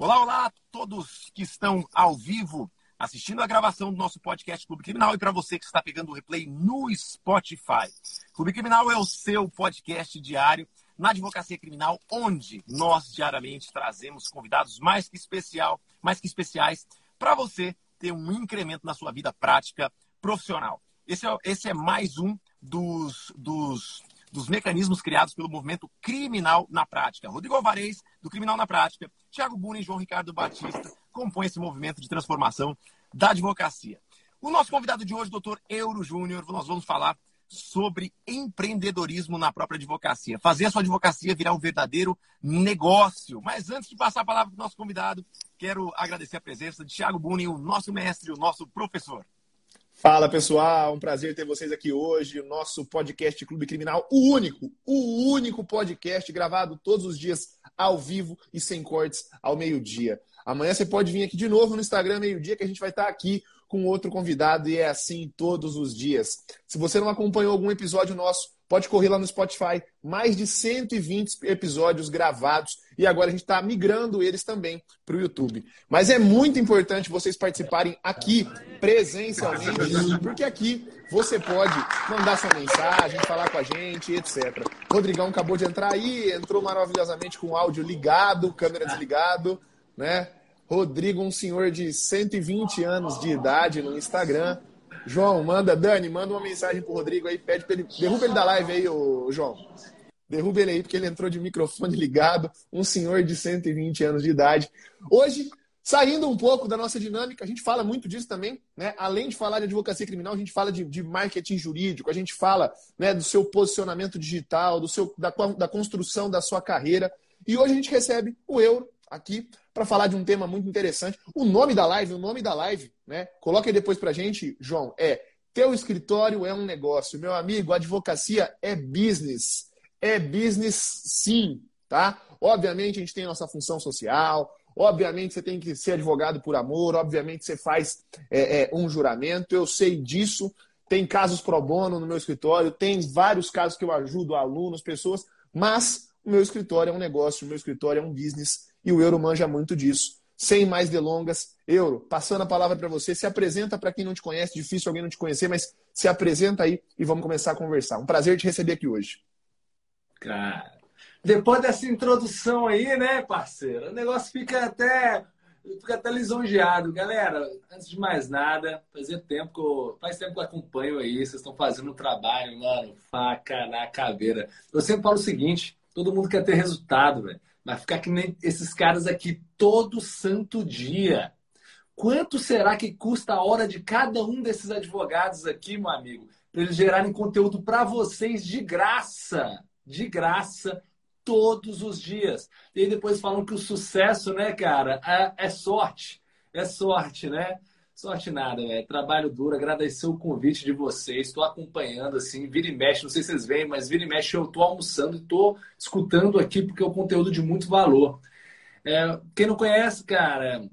Olá, olá a todos que estão ao vivo assistindo a gravação do nosso podcast Clube Criminal e para você que está pegando o replay no Spotify. Clube Criminal é o seu podcast diário na advocacia criminal, onde nós diariamente trazemos convidados mais que especial, mais que especiais para você ter um incremento na sua vida prática profissional. Esse é, esse é mais um dos, dos dos mecanismos criados pelo movimento criminal na prática. Rodrigo Alvarez, do Criminal na Prática, Tiago Buni e João Ricardo Batista compõem esse movimento de transformação da advocacia. O nosso convidado de hoje, doutor Euro Júnior, nós vamos falar sobre empreendedorismo na própria advocacia. Fazer a sua advocacia virar um verdadeiro negócio. Mas antes de passar a palavra para o nosso convidado, quero agradecer a presença de Tiago Buni, o nosso mestre, o nosso professor. Fala pessoal, um prazer ter vocês aqui hoje. O nosso podcast Clube Criminal, o único, o único podcast gravado todos os dias ao vivo e sem cortes ao meio-dia. Amanhã você pode vir aqui de novo no Instagram meio-dia que a gente vai estar aqui com outro convidado e é assim todos os dias. Se você não acompanhou algum episódio nosso, Pode correr lá no Spotify, mais de 120 episódios gravados e agora a gente está migrando eles também para o YouTube. Mas é muito importante vocês participarem aqui, presencialmente, porque aqui você pode mandar sua mensagem, falar com a gente, etc. Rodrigão acabou de entrar aí, entrou maravilhosamente com o áudio ligado, câmera desligado, né? Rodrigo, um senhor de 120 anos de idade no Instagram. João, manda, Dani, manda uma mensagem pro Rodrigo aí, pede pra ele. Derruba ele da live aí, ô, João. Derruba ele aí, porque ele entrou de microfone ligado, um senhor de 120 anos de idade. Hoje, saindo um pouco da nossa dinâmica, a gente fala muito disso também, né? Além de falar de advocacia criminal, a gente fala de, de marketing jurídico, a gente fala né, do seu posicionamento digital, do seu, da, da construção da sua carreira. E hoje a gente recebe o Euro aqui para falar de um tema muito interessante. O nome da live, o nome da live, né? Coloca aí depois para gente, João. É Teu escritório é um negócio. Meu amigo, advocacia é business. É business sim, tá? Obviamente a gente tem a nossa função social, obviamente você tem que ser advogado por amor, obviamente você faz é, é, um juramento, eu sei disso. Tem casos pro bono no meu escritório, tem vários casos que eu ajudo alunos, pessoas, mas o meu escritório é um negócio, o meu escritório é um business e o Euro manja muito disso. Sem mais delongas, Euro, passando a palavra para você, se apresenta para quem não te conhece, difícil alguém não te conhecer, mas se apresenta aí e vamos começar a conversar. Um prazer te receber aqui hoje. Cara, depois dessa introdução aí, né, parceiro, o negócio fica até fica até lisonjeado. Galera, antes de mais nada, fazia tempo que eu, faz tempo que eu acompanho aí, vocês estão fazendo um trabalho, mano, faca na caveira. Eu sempre falo o seguinte, todo mundo quer ter resultado, velho. Mas ficar que nem esses caras aqui todo santo dia. Quanto será que custa a hora de cada um desses advogados aqui, meu amigo, para eles gerarem conteúdo para vocês de graça? De graça, todos os dias. E depois falam que o sucesso, né, cara, é, é sorte. É sorte, né? Sorte nada, velho. Trabalho duro, agradecer o convite de vocês. Estou acompanhando, assim, vira e mexe. Não sei se vocês veem, mas vira e mexe eu estou almoçando e estou escutando aqui porque é um conteúdo de muito valor. É, quem não conhece, cara,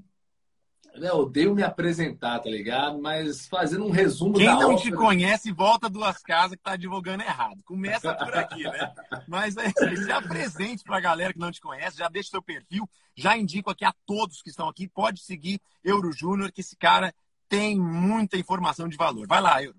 eu odeio me apresentar, tá ligado? Mas fazendo um resumo Quem da não obra... te conhece, volta duas casas que tá advogando errado. Começa por aqui, né? Mas é, se apresente pra galera que não te conhece, já deixa seu perfil, já indico aqui a todos que estão aqui, pode seguir Euro Júnior, que esse cara tem muita informação de valor. Vai lá, Euro.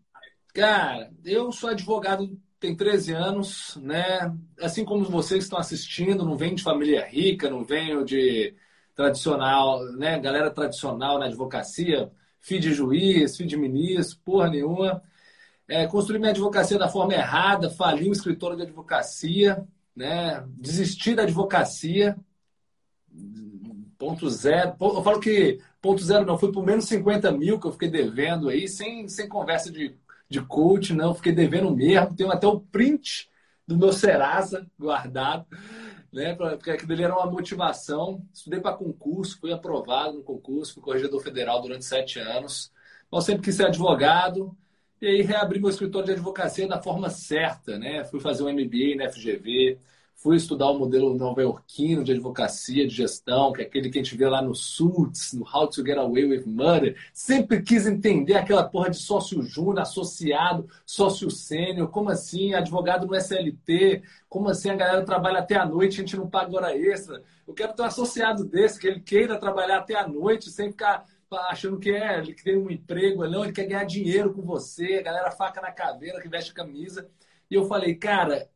Cara, eu sou advogado tem 13 anos, né? Assim como vocês estão assistindo, não venho de família rica, não venho de tradicional, né? Galera tradicional na advocacia, filho de juiz, filho de ministro, porra nenhuma. É, construí minha advocacia da forma errada, fali um escritório de advocacia, né? Desisti da advocacia. Ponto zero. Eu falo que ponto zero não, foi por menos 50 mil que eu fiquei devendo aí, sem, sem conversa de, de coach, não. Fiquei devendo mesmo. Tenho até o print do meu Serasa guardado né? Porque aquilo ali era uma motivação. Estudei para concurso, fui aprovado no concurso, fui corregedor federal durante sete anos. Então, sempre quis ser advogado. E aí reabri meu escritório de advocacia da forma certa, né? Fui fazer um MBA na FGV, fui estudar o modelo nova-iorquino de advocacia, de gestão, que é aquele que a gente vê lá no Suits, no How to Get Away with Murder. Sempre quis entender aquela porra de sócio júnior, associado, sócio sênior, como assim advogado no SLT, como assim a galera trabalha até a noite, a gente não paga hora extra. Eu quero ter um associado desse, que ele queira trabalhar até a noite sem ficar achando que é, ele tem um emprego, não, ele quer ganhar dinheiro com você, a galera faca na caveira, que veste camisa. E eu falei, cara,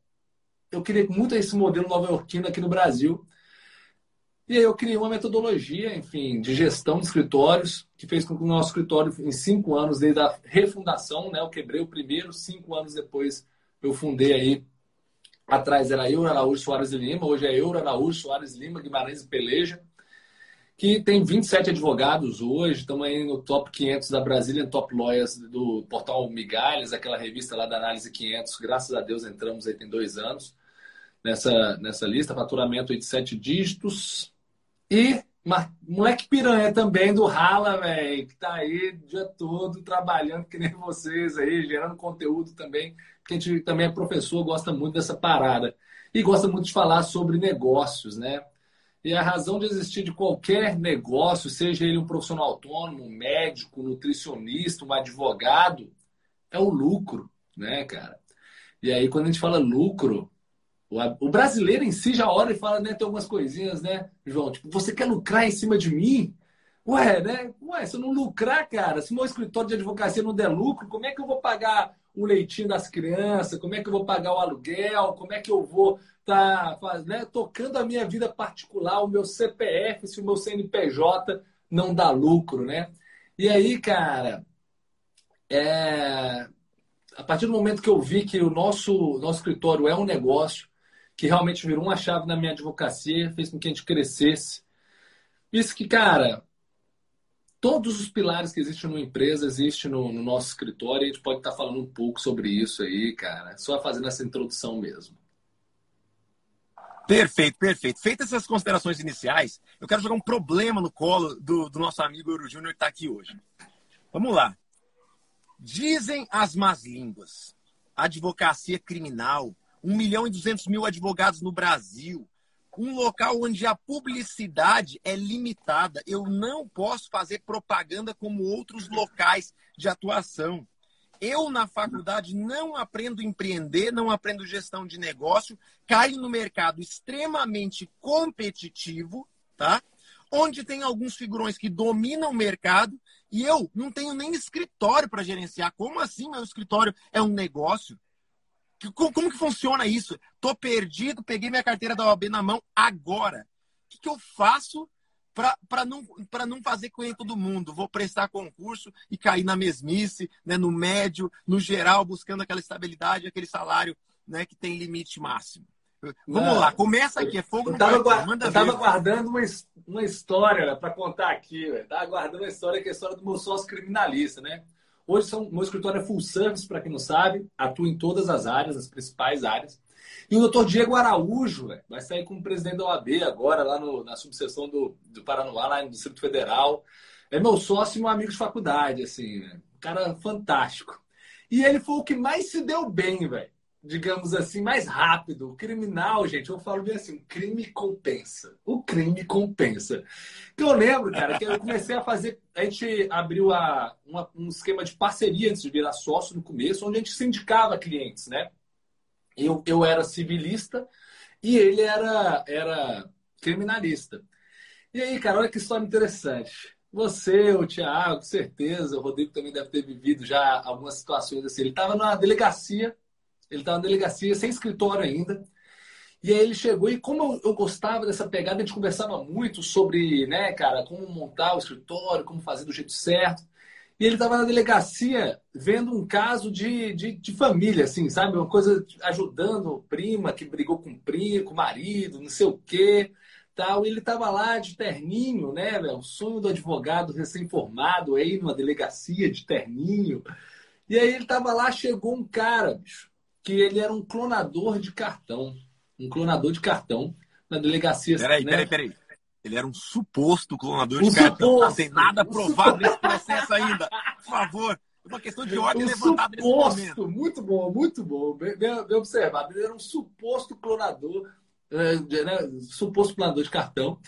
eu queria muito esse modelo nova-iorquino aqui no Brasil. E aí eu criei uma metodologia, enfim, de gestão de escritórios, que fez com que o nosso escritório, em cinco anos, desde a refundação, né, eu quebrei o primeiro, cinco anos depois eu fundei aí, atrás era Euro Araújo Soares Lima, hoje é Euro Araújo Soares Lima, Guimarães e Peleja, que tem 27 advogados hoje, estamos aí no top 500 da Brasília, top lawyers do portal Migalhas, aquela revista lá da Análise 500, graças a Deus entramos aí tem dois anos nessa, nessa lista, faturamento de sete dígitos. E moleque piranha também do Rala, velho, que tá aí o dia todo trabalhando que nem vocês aí, gerando conteúdo também, porque a gente também é professor, gosta muito dessa parada. E gosta muito de falar sobre negócios, né? E a razão de existir de qualquer negócio, seja ele um profissional autônomo, um médico, um nutricionista, um advogado, é o lucro, né, cara? E aí, quando a gente fala lucro, o brasileiro em si já olha e fala, né? Tem algumas coisinhas, né, João? Tipo, você quer lucrar em cima de mim? Ué, né? Ué, se eu não lucrar, cara, se meu escritório de advocacia não der lucro, como é que eu vou pagar o leitinho das crianças? Como é que eu vou pagar o aluguel? Como é que eu vou estar tá, né, tocando a minha vida particular, o meu CPF, se o meu CNPJ não dá lucro, né? E aí, cara, é... a partir do momento que eu vi que o nosso, nosso escritório é um negócio, que realmente virou uma chave na minha advocacia, fez com que a gente crescesse. Isso que, cara, todos os pilares que existem numa empresa existem no, no, nosso escritório e a gente pode estar falando um pouco sobre isso aí, cara. Só fazendo essa introdução mesmo. Perfeito, perfeito. Feitas essas considerações iniciais, eu quero jogar um problema no colo do, do nosso amigo Euro Júnior que está aqui hoje. Vamos lá. Dizem as más línguas, advocacia criminal 1 milhão e 200 mil advogados no Brasil, um local onde a publicidade é limitada. Eu não posso fazer propaganda como outros locais de atuação. Eu, na faculdade, não aprendo empreender, não aprendo gestão de negócio, caio no mercado extremamente competitivo, tá? Onde tem alguns figurões que dominam o mercado e eu não tenho nem escritório para gerenciar. Como assim meu escritório é um negócio? Como, como que funciona isso? Tô perdido, peguei minha carteira da OAB na mão agora. O que, que eu faço para não, não fazer com todo mundo? Vou prestar concurso e cair na mesmice, né, no médio, no geral, buscando aquela estabilidade, aquele salário né, que tem limite máximo. Vamos lá, começa aqui, é fogo eu tava, no guarda, Eu tava guardando uma, uma história para contar aqui, estava Tava guardando uma história que é a história do meu sócio criminalista, né? Hoje, são, meu escritório é full service, para quem não sabe, atua em todas as áreas, as principais áreas. E o doutor Diego Araújo vai sair como presidente da OAB agora, lá no, na subseção do, do Paranoá, lá no Distrito Federal. É meu sócio e meu amigo de faculdade, assim, um cara fantástico. E ele foi o que mais se deu bem, velho digamos assim, mais rápido. O criminal, gente, eu falo bem assim, o crime compensa. O crime compensa. Que eu lembro, cara, que eu comecei a fazer. A gente abriu a, uma, um esquema de parceria antes de virar sócio no começo, onde a gente sindicava clientes, né? Eu, eu era civilista e ele era, era criminalista. E aí, cara, olha que história interessante. Você, o Thiago, certeza, o Rodrigo também deve ter vivido já algumas situações assim. Ele estava na delegacia ele estava na delegacia, sem escritório ainda. E aí ele chegou e como eu, gostava dessa pegada, a gente conversava muito sobre, né, cara, como montar o escritório, como fazer do jeito certo. E ele estava na delegacia vendo um caso de, de, de, família, assim, sabe? Uma coisa ajudando prima que brigou com primo, com marido, não sei o quê, tal. E ele estava lá de terninho, né, velho? O sonho do advogado recém-formado aí numa delegacia de terninho. E aí ele estava lá, chegou um cara, bicho, que ele era um clonador de cartão. Um clonador de cartão na delegacia. Peraí, né? peraí, peraí. Ele era um suposto clonador um de cartão. Suposto, não tem nada provado nesse processo ainda. Por favor. É uma questão de ordem um levantada suposto, nesse momento. Muito bom, muito bom. Bem, bem, bem, observado. Ele era um suposto clonador né, suposto planador de cartão.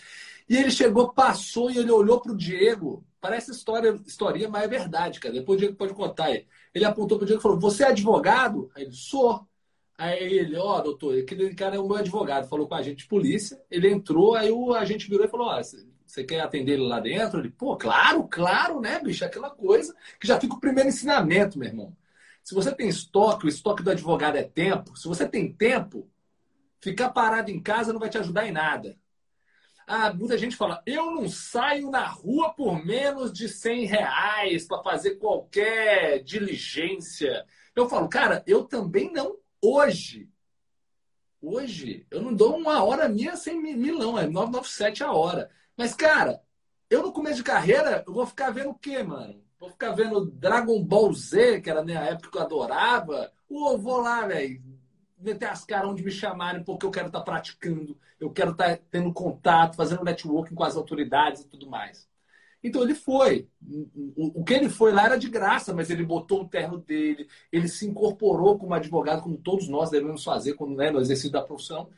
E ele chegou, passou e ele olhou para o Diego. Parece história, historinha, mas é verdade, cara. Depois o Diego pode contar aí. Ele apontou para o Diego e falou: Você é advogado? Aí ele, sou. Aí ele, ó, oh, doutor, aquele cara é o meu advogado. Falou com a agente de polícia. Ele entrou, aí o agente virou e falou: Ó, oh, você quer atender ele lá dentro? Ele, pô, claro, claro, né, bicho? Aquela coisa que já fica o primeiro ensinamento, meu irmão. Se você tem estoque, o estoque do advogado é tempo. Se você tem tempo, ficar parado em casa não vai te ajudar em nada. Ah, muita gente fala, eu não saio na rua por menos de 100 reais para fazer qualquer diligência. Eu falo, cara, eu também não hoje. Hoje, eu não dou uma hora minha sem milão, é 997 a hora. Mas, cara, eu no começo de carreira, eu vou ficar vendo o quê, mano? Vou ficar vendo Dragon Ball Z, que era minha época que eu adorava. Ou vou lá, velho, meter as caras onde me chamarem, porque eu quero estar tá praticando, eu quero estar tá tendo contato, fazendo networking com as autoridades e tudo mais. Então ele foi. O que ele foi lá era de graça, mas ele botou o terno dele, ele se incorporou como advogado, como todos nós devemos fazer quando, né, no exercício da profissão.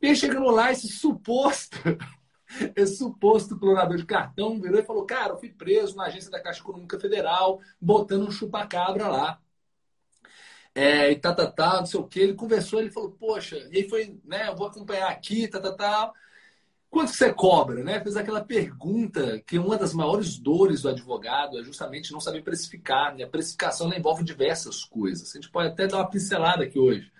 E chegando lá, esse suposto esse suposto clorador de cartão virou e falou: Cara, eu fui preso na agência da Caixa Econômica Federal, botando um chupacabra lá. É, e tá, tá, tá, não sei o que. Ele conversou, ele falou: Poxa, e aí foi, né? Eu vou acompanhar aqui, tá, tá, tá. Quanto que você cobra, né? Fez aquela pergunta que uma das maiores dores do advogado é justamente não saber precificar. Né? A precificação envolve diversas coisas. A gente pode até dar uma pincelada aqui hoje.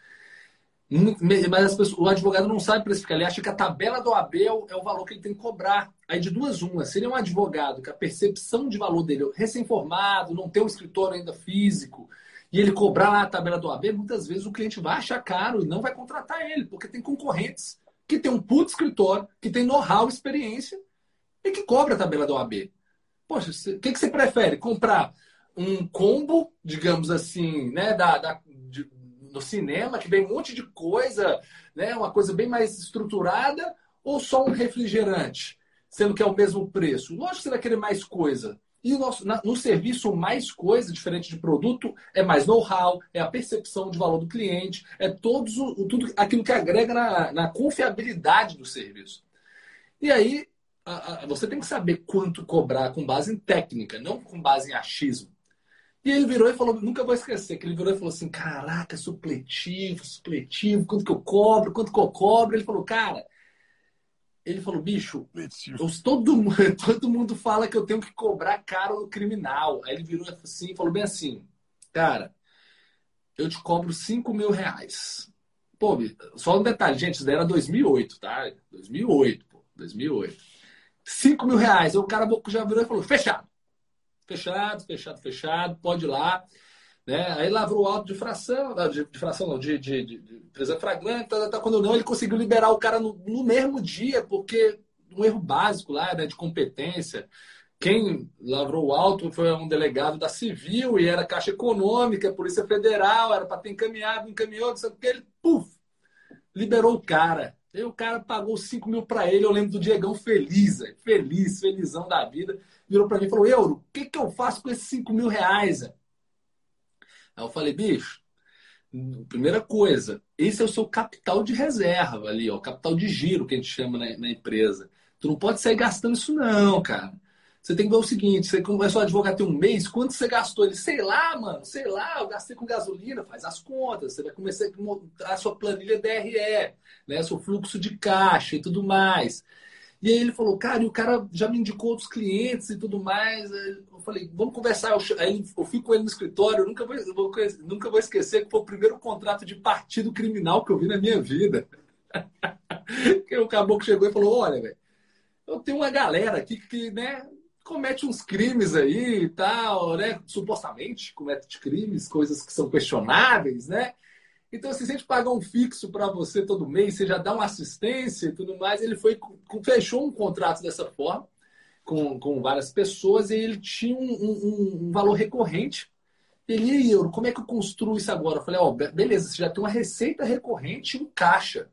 Mas pessoas, o advogado não sabe precificar, ele acha que a tabela do AB é é o, valor que ele tem que cobrar. Aí de duas uma, se ele é um advogado que a percepção de valor dele é recém-formado, não tem um escritório ainda físico, e ele cobrar lá a tabela do AB, muitas vezes o cliente vai achar caro e não vai contratar ele, porque tem concorrentes que tem um puto escritório, que tem know-how, experiência e que cobra a tabela do AB. Poxa, o que, que você prefere? Comprar um combo, digamos assim, né, da, da no cinema, que vem um monte de coisa, né? uma coisa bem mais estruturada, ou só um refrigerante, sendo que é o mesmo preço? Lógico que você vai querer mais coisa. E o nosso, na, no serviço, mais coisa, diferente de produto, é mais know-how, é a percepção de valor do cliente, é todos o, tudo aquilo que agrega na, na confiabilidade do serviço. E aí, a, a, você tem que saber quanto cobrar com base em técnica, não com base em achismo. E ele virou e falou, nunca vou esquecer, que ele virou e falou assim, caraca, supletivo, supletivo, quanto que eu cobro, quanto que eu cobro? Ele falou, cara, ele falou, bicho, eu, todo, todo mundo fala que eu tenho que cobrar caro no criminal. Aí ele virou assim, falou bem assim, cara, eu te cobro 5 mil reais. Pô, só um detalhe, gente, isso daí era 2008, tá? 2008, pô, 2008. 5 mil reais. Aí o cara já virou e falou, fechado fechado, fechado, fechado, pode ir lá. Né? Aí lavrou o auto de fração, de, de fração não, de, de, de, de tá, tá, quando não, ele conseguiu liberar o cara no, no mesmo dia, porque um erro básico lá, né, de competência. Quem lavrou o auto foi um delegado da Civil e era Caixa Econômica, Polícia Federal, era para ter encaminhado, encaminhou, o que, ele, puf, liberou o cara. Aí o cara pagou 5 mil para ele, eu lembro do Diegão feliz, feliz, felizão da vida virou para mim e falou: Euro, o que, que eu faço com esses 5 mil reais? Aí eu falei: bicho, primeira coisa, esse é o seu capital de reserva ali, ó, capital de giro que a gente chama na, na empresa. Tu não pode sair gastando isso, não, cara. Você tem que ver o seguinte: você começou a advogar tem um mês, quanto você gastou? Ele, sei lá, mano, sei lá, eu gastei com gasolina, faz as contas, você vai começar a montar a sua planilha DRE, né, seu fluxo de caixa e tudo mais. E aí ele falou, cara, e o cara já me indicou outros clientes e tudo mais. Eu falei, vamos conversar. Aí eu fui com ele no escritório, eu nunca vou, vou, nunca vou esquecer que foi o primeiro contrato de partido criminal que eu vi na minha vida. que o caboclo chegou e falou, olha, velho, eu tenho uma galera aqui que, né, comete uns crimes aí e tal, né? Supostamente comete crimes, coisas que são questionáveis, né? Então, assim, se a gente pagar um fixo para você todo mês, você já dá uma assistência e tudo mais, ele foi fechou um contrato dessa forma com, com várias pessoas e ele tinha um, um, um valor recorrente. Ele, euro, como é que eu construo isso agora? Eu falei, ó, oh, beleza, você já tem uma receita recorrente em caixa.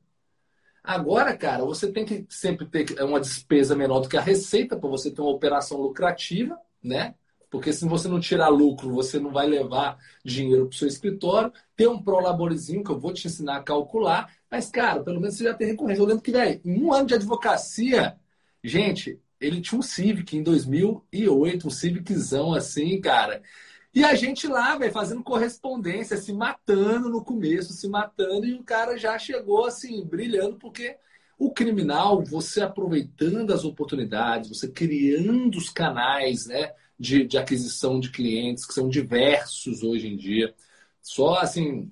Agora, cara, você tem que sempre ter uma despesa menor do que a receita para você ter uma operação lucrativa, né? Porque se você não tirar lucro, você não vai levar dinheiro para o seu escritório. Tem um prolaborezinho que eu vou te ensinar a calcular. Mas, cara, pelo menos você já tem recorrência. Eu lembro que, velho, em um ano de advocacia, gente, ele tinha um Civic em 2008, um Civiczão assim, cara. E a gente lá, velho, fazendo correspondência, se matando no começo, se matando, e o cara já chegou assim, brilhando, porque o criminal, você aproveitando as oportunidades, você criando os canais, né? de, de aquisição de clientes, que são diversos hoje em dia. Só assim,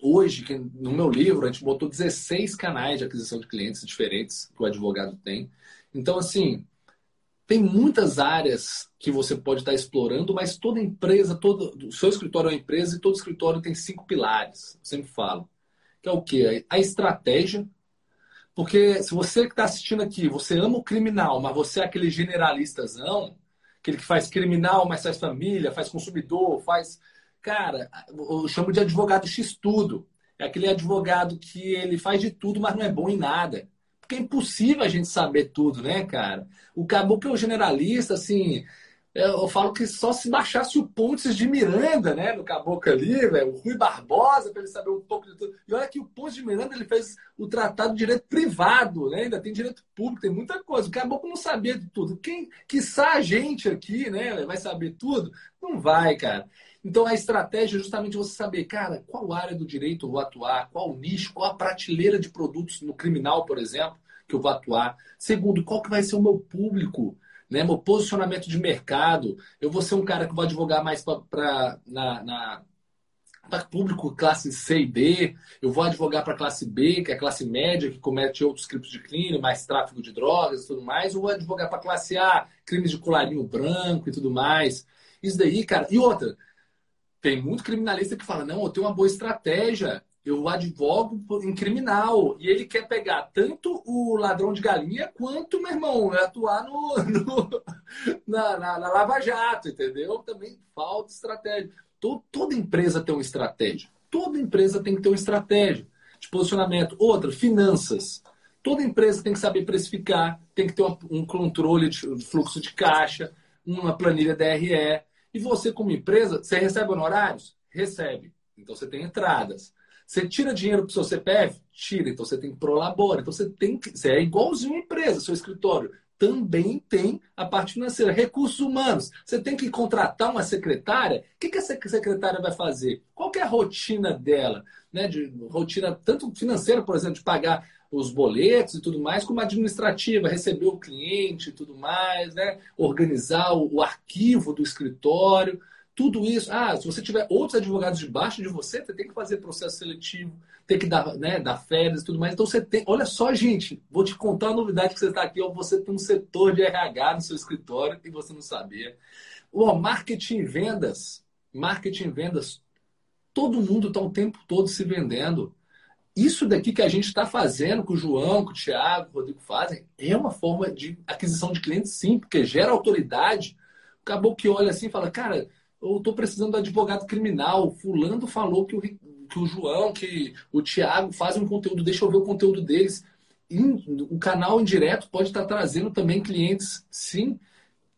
hoje, no meu livro, a gente botou 16 canais de aquisição de clientes diferentes que o advogado tem. Então, assim, tem muitas áreas que você pode estar explorando, mas toda empresa, todo, o seu escritório é uma empresa e todo escritório tem cinco pilares, eu sempre falo. Que é o quê? A estratégia. Porque se você que está assistindo aqui, você ama o criminal, mas você é aquele generalistazão, aquele que faz criminal, mas faz família, faz consumidor, faz. Cara, eu chamo de advogado X-tudo. É aquele advogado que ele faz de tudo, mas não é bom em nada. Porque é impossível a gente saber tudo, né, cara? O caboclo é o generalista, assim, eu falo que só se baixasse o Pontes de Miranda, né, no caboclo ali, velho, o Rui Barbosa, para ele saber um pouco de tudo. E olha que o Pontes de Miranda ele fez o tratado de direito privado, né? Ainda tem direito público, tem muita coisa. O caboclo não sabia de tudo. Quem, que a gente aqui, né, vai saber tudo? Não vai, cara. Então a estratégia é justamente você saber, cara, qual área do direito eu vou atuar, qual nicho, qual a prateleira de produtos no criminal, por exemplo, que eu vou atuar. Segundo, qual que vai ser o meu público? né? meu posicionamento de mercado. Eu vou ser um cara que vou advogar mais para na, na público classe C e D, eu vou advogar para classe B, que é a classe média, que comete outros crimes de crime, mais tráfico de drogas e tudo mais, ou vou advogar para classe A, crimes de colarinho branco e tudo mais. Isso daí, cara. E outra, tem muito criminalista que fala: não, eu tenho uma boa estratégia, eu advogo em criminal. E ele quer pegar tanto o ladrão de galinha quanto, meu irmão, atuar no, no na, na, na, Lava Jato, entendeu? Também falta estratégia. Todo, toda empresa tem uma estratégia. Toda empresa tem que ter uma estratégia de posicionamento. Outra, finanças. Toda empresa tem que saber precificar, tem que ter um controle de fluxo de caixa, uma planilha DRE. E você, como empresa, você recebe honorários? Recebe. Então você tem entradas. Você tira dinheiro para o seu CPF? Tira. Então você tem prolabora. Então você tem que. Você é igualzinho a empresa, seu escritório. Também tem a parte financeira, recursos humanos. Você tem que contratar uma secretária. O que, que essa secretária vai fazer? Qual é a rotina dela? Né? De rotina tanto financeira, por exemplo, de pagar os boletos e tudo mais, como administrativa, receber o cliente e tudo mais, né? organizar o, o arquivo do escritório. Tudo isso. Ah, se você tiver outros advogados debaixo de você, você tem que fazer processo seletivo, tem que dar, né, dar férias e tudo mais. Então você tem. Olha só, gente, vou te contar a novidade que você está aqui. Ó, você tem um setor de RH no seu escritório e você não sabia. Ó, marketing e vendas. Marketing e vendas. Todo mundo está o tempo todo se vendendo. Isso daqui que a gente está fazendo, que o João, que o Thiago, o Rodrigo fazem, é uma forma de aquisição de clientes, sim, porque gera autoridade. Acabou que olha assim e fala, cara, eu estou precisando de advogado criminal. Fulano falou que o, que o João, que o Tiago fazem um conteúdo, deixa eu ver o conteúdo deles. E o canal indireto pode estar trazendo também clientes, sim.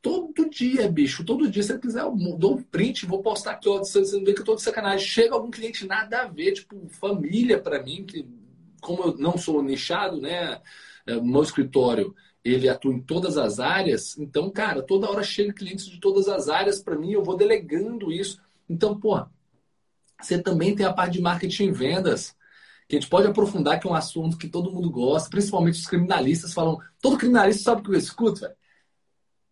Todo dia, bicho, todo dia, se quiser, eu dou um print, vou postar aqui, ó, você não vê que eu tô de sacanagem. Chega algum cliente nada a ver, tipo, família para mim, que como eu não sou nichado, né, é, meu escritório, ele atua em todas as áreas, então, cara, toda hora chega clientes de todas as áreas para mim, eu vou delegando isso. Então, pô, você também tem a parte de marketing e vendas, que a gente pode aprofundar, que é um assunto que todo mundo gosta, principalmente os criminalistas falam. Todo criminalista sabe o que eu escuto, velho.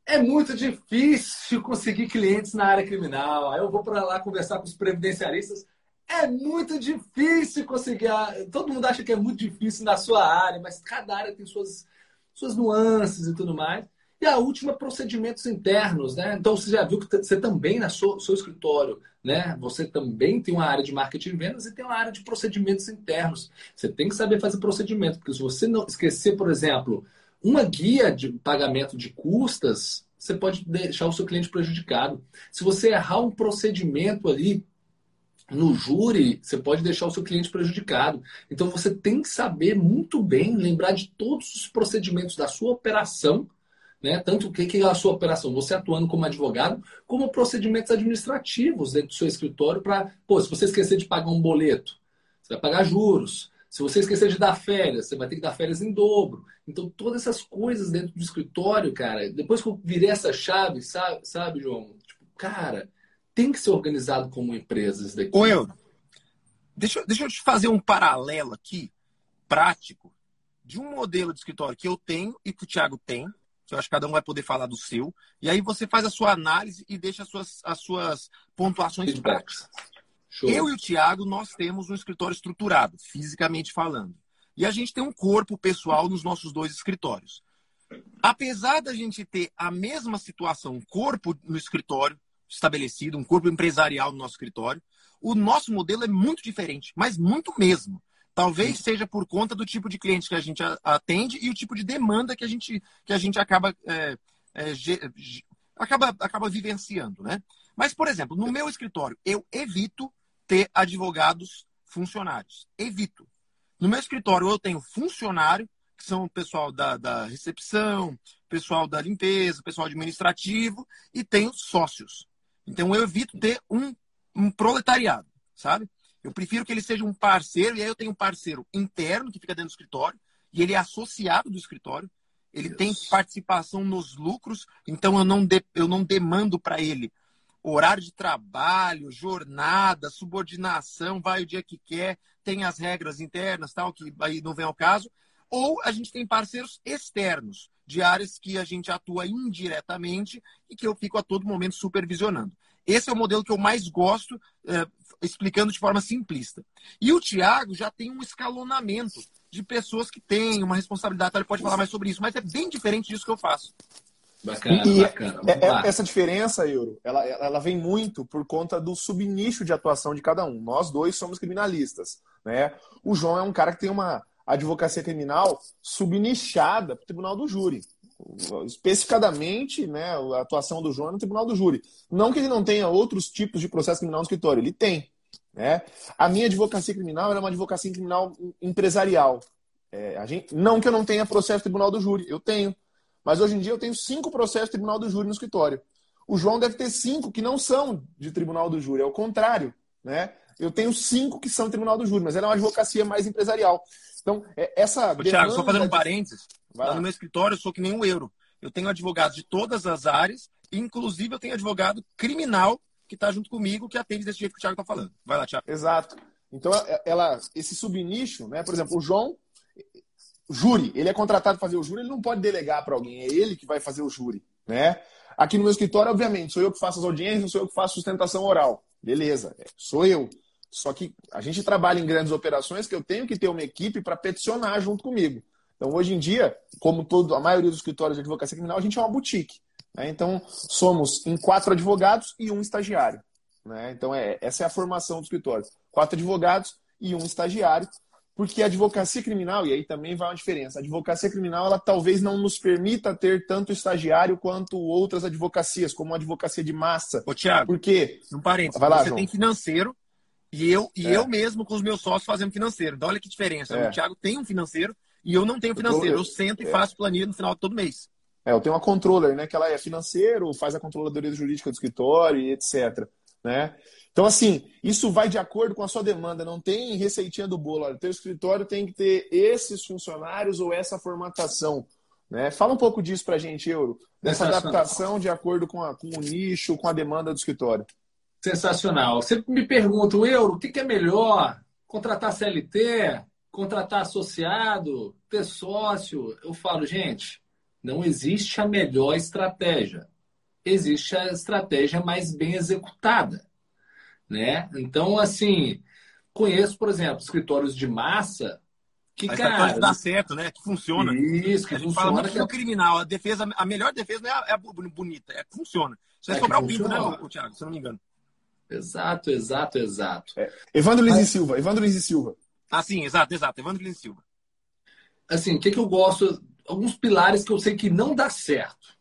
É muito difícil conseguir clientes na área criminal. Aí eu vou para lá conversar com os previdenciaristas. É muito difícil conseguir. Todo mundo acha que é muito difícil na sua área, mas cada área tem suas suas nuances e tudo mais. E a última, procedimentos internos, né? Então você já viu que você também, na seu, seu escritório, né? Você também tem uma área de marketing e vendas e tem uma área de procedimentos internos. Você tem que saber fazer procedimento, porque se você não esquecer, por exemplo, uma guia de pagamento de custas, você pode deixar o seu cliente prejudicado. Se você errar um procedimento ali, no júri, você pode deixar o seu cliente prejudicado. Então você tem que saber muito bem, lembrar de todos os procedimentos da sua operação, né? Tanto o que, é a sua operação, você atuando como advogado, como procedimentos administrativos dentro do seu escritório para, pô, se você esquecer de pagar um boleto, você vai pagar juros. Se você esquecer de dar férias, você vai ter que dar férias em dobro. Então, todas essas coisas dentro do escritório, cara, depois que eu virei essa chave, sabe, sabe João? Tipo, cara, tem que ser organizado como empresa isso daqui. Ô, eu, deixa, deixa eu te fazer um paralelo aqui, prático, de um modelo de escritório que eu tenho e que o Thiago tem, que eu acho que cada um vai poder falar do seu, e aí você faz a sua análise e deixa as suas, as suas pontuações práticas. Show. Eu e o Tiago, nós temos um escritório estruturado, fisicamente falando. E a gente tem um corpo pessoal nos nossos dois escritórios. Apesar da gente ter a mesma situação, um corpo no escritório estabelecido, um corpo empresarial no nosso escritório, o nosso modelo é muito diferente, mas muito mesmo. Talvez seja por conta do tipo de cliente que a gente atende e o tipo de demanda que a gente, que a gente acaba, é, é, acaba, acaba vivenciando. Né? Mas, por exemplo, no meu escritório, eu evito ter advogados funcionários. Evito. No meu escritório, eu tenho funcionário, que são o pessoal da, da recepção, pessoal da limpeza, pessoal administrativo, e tenho sócios. Então, eu evito ter um, um proletariado, sabe? Eu prefiro que ele seja um parceiro, e aí eu tenho um parceiro interno que fica dentro do escritório, e ele é associado do escritório, ele Deus. tem participação nos lucros, então eu não, de, eu não demando para ele horário de trabalho, jornada, subordinação, vai o dia que quer, tem as regras internas, tal, que aí não vem ao caso. Ou a gente tem parceiros externos, de áreas que a gente atua indiretamente e que eu fico a todo momento supervisionando. Esse é o modelo que eu mais gosto, é, explicando de forma simplista. E o Tiago já tem um escalonamento de pessoas que têm uma responsabilidade, ele pode falar mais sobre isso, mas é bem diferente disso que eu faço. Bacana, e bacana. É, é, essa diferença, Euro, ela, ela vem muito por conta do subnicho de atuação de cada um. Nós dois somos criminalistas. Né? O João é um cara que tem uma advocacia criminal subnichada para o tribunal do júri. Especificadamente, né, a atuação do João é no tribunal do júri. Não que ele não tenha outros tipos de processo criminal no escritório, ele tem. Né? A minha advocacia criminal é uma advocacia criminal empresarial. É, a gente, não que eu não tenha processo tribunal do júri, eu tenho. Mas hoje em dia eu tenho cinco processos de tribunal do júri no escritório. O João deve ter cinco que não são de tribunal do júri, é o contrário. Né? Eu tenho cinco que são de tribunal do júri, mas ela é uma advocacia mais empresarial. Então, é, essa. Ô, Thiago, só fazendo um parênteses. No meu escritório eu sou que nem um euro. Eu tenho advogados de todas as áreas, inclusive eu tenho advogado criminal que está junto comigo, que atende desse jeito que o Thiago está falando. Vai lá, Thiago. Exato. Então, ela, esse subnicho, né? Por exemplo, o João júri, ele é contratado para fazer o júri, ele não pode delegar para alguém, é ele que vai fazer o júri, né? Aqui no meu escritório, obviamente, sou eu que faço as audiências, sou eu que faço sustentação oral. Beleza, é, sou eu. Só que a gente trabalha em grandes operações que eu tenho que ter uma equipe para peticionar junto comigo. Então, hoje em dia, como todo, a maioria dos escritórios de advocacia criminal, a gente é uma boutique. Né? Então, somos em quatro advogados e um estagiário. Né? Então, é, essa é a formação do escritório. Quatro advogados e um estagiário porque a advocacia criminal, e aí também vai uma diferença, a advocacia criminal ela talvez não nos permita ter tanto estagiário quanto outras advocacias, como a advocacia de massa. Ô, Tiago, Por quê? Um parênteses, vai lá, você João. tem financeiro e eu, e é. eu mesmo com os meus sócios fazemos financeiro. Então olha que diferença. É. O Tiago tem um financeiro e eu não tenho financeiro. Eu, sento é. e faço planilha no final de todo mês. É, eu tenho uma controller, né? Que ela é financeiro, faz a controladoria jurídica do escritório e etc. Né? Então, assim, isso vai de acordo com a sua demanda, não tem receitinha do bolo. Olha, teu escritório tem que ter esses funcionários ou essa formatação. Né? Fala um pouco disso para a gente, Euro, dessa adaptação de acordo com, a, com, o nicho, com a demanda do escritório. Sensacional. Você me pergunta, Euro, o que, que é melhor? Contratar CLT? Contratar associado? Ter sócio? Eu falo, gente, não existe a melhor estratégia. Existe a estratégia mais bem executada né? Então, assim, conheço, por exemplo, escritórios de massa que, Mas cara... dá certo, né? Que funciona. Isso, que a gente funciona. Fala muito que é... criminal. A defesa, a melhor defesa não é a, é a bonita, é que funciona. Isso é, é sobrar o pinto, né, o, Thiago? Se eu não me engano. Exato, exato, exato. É. Evandro Lins Mas... e Silva, Evandro Lins e Silva. Ah, sim, exato, exato. Evandro Lins e Silva. Assim, o que, que eu gosto? Alguns pilares que eu sei que não dá certo,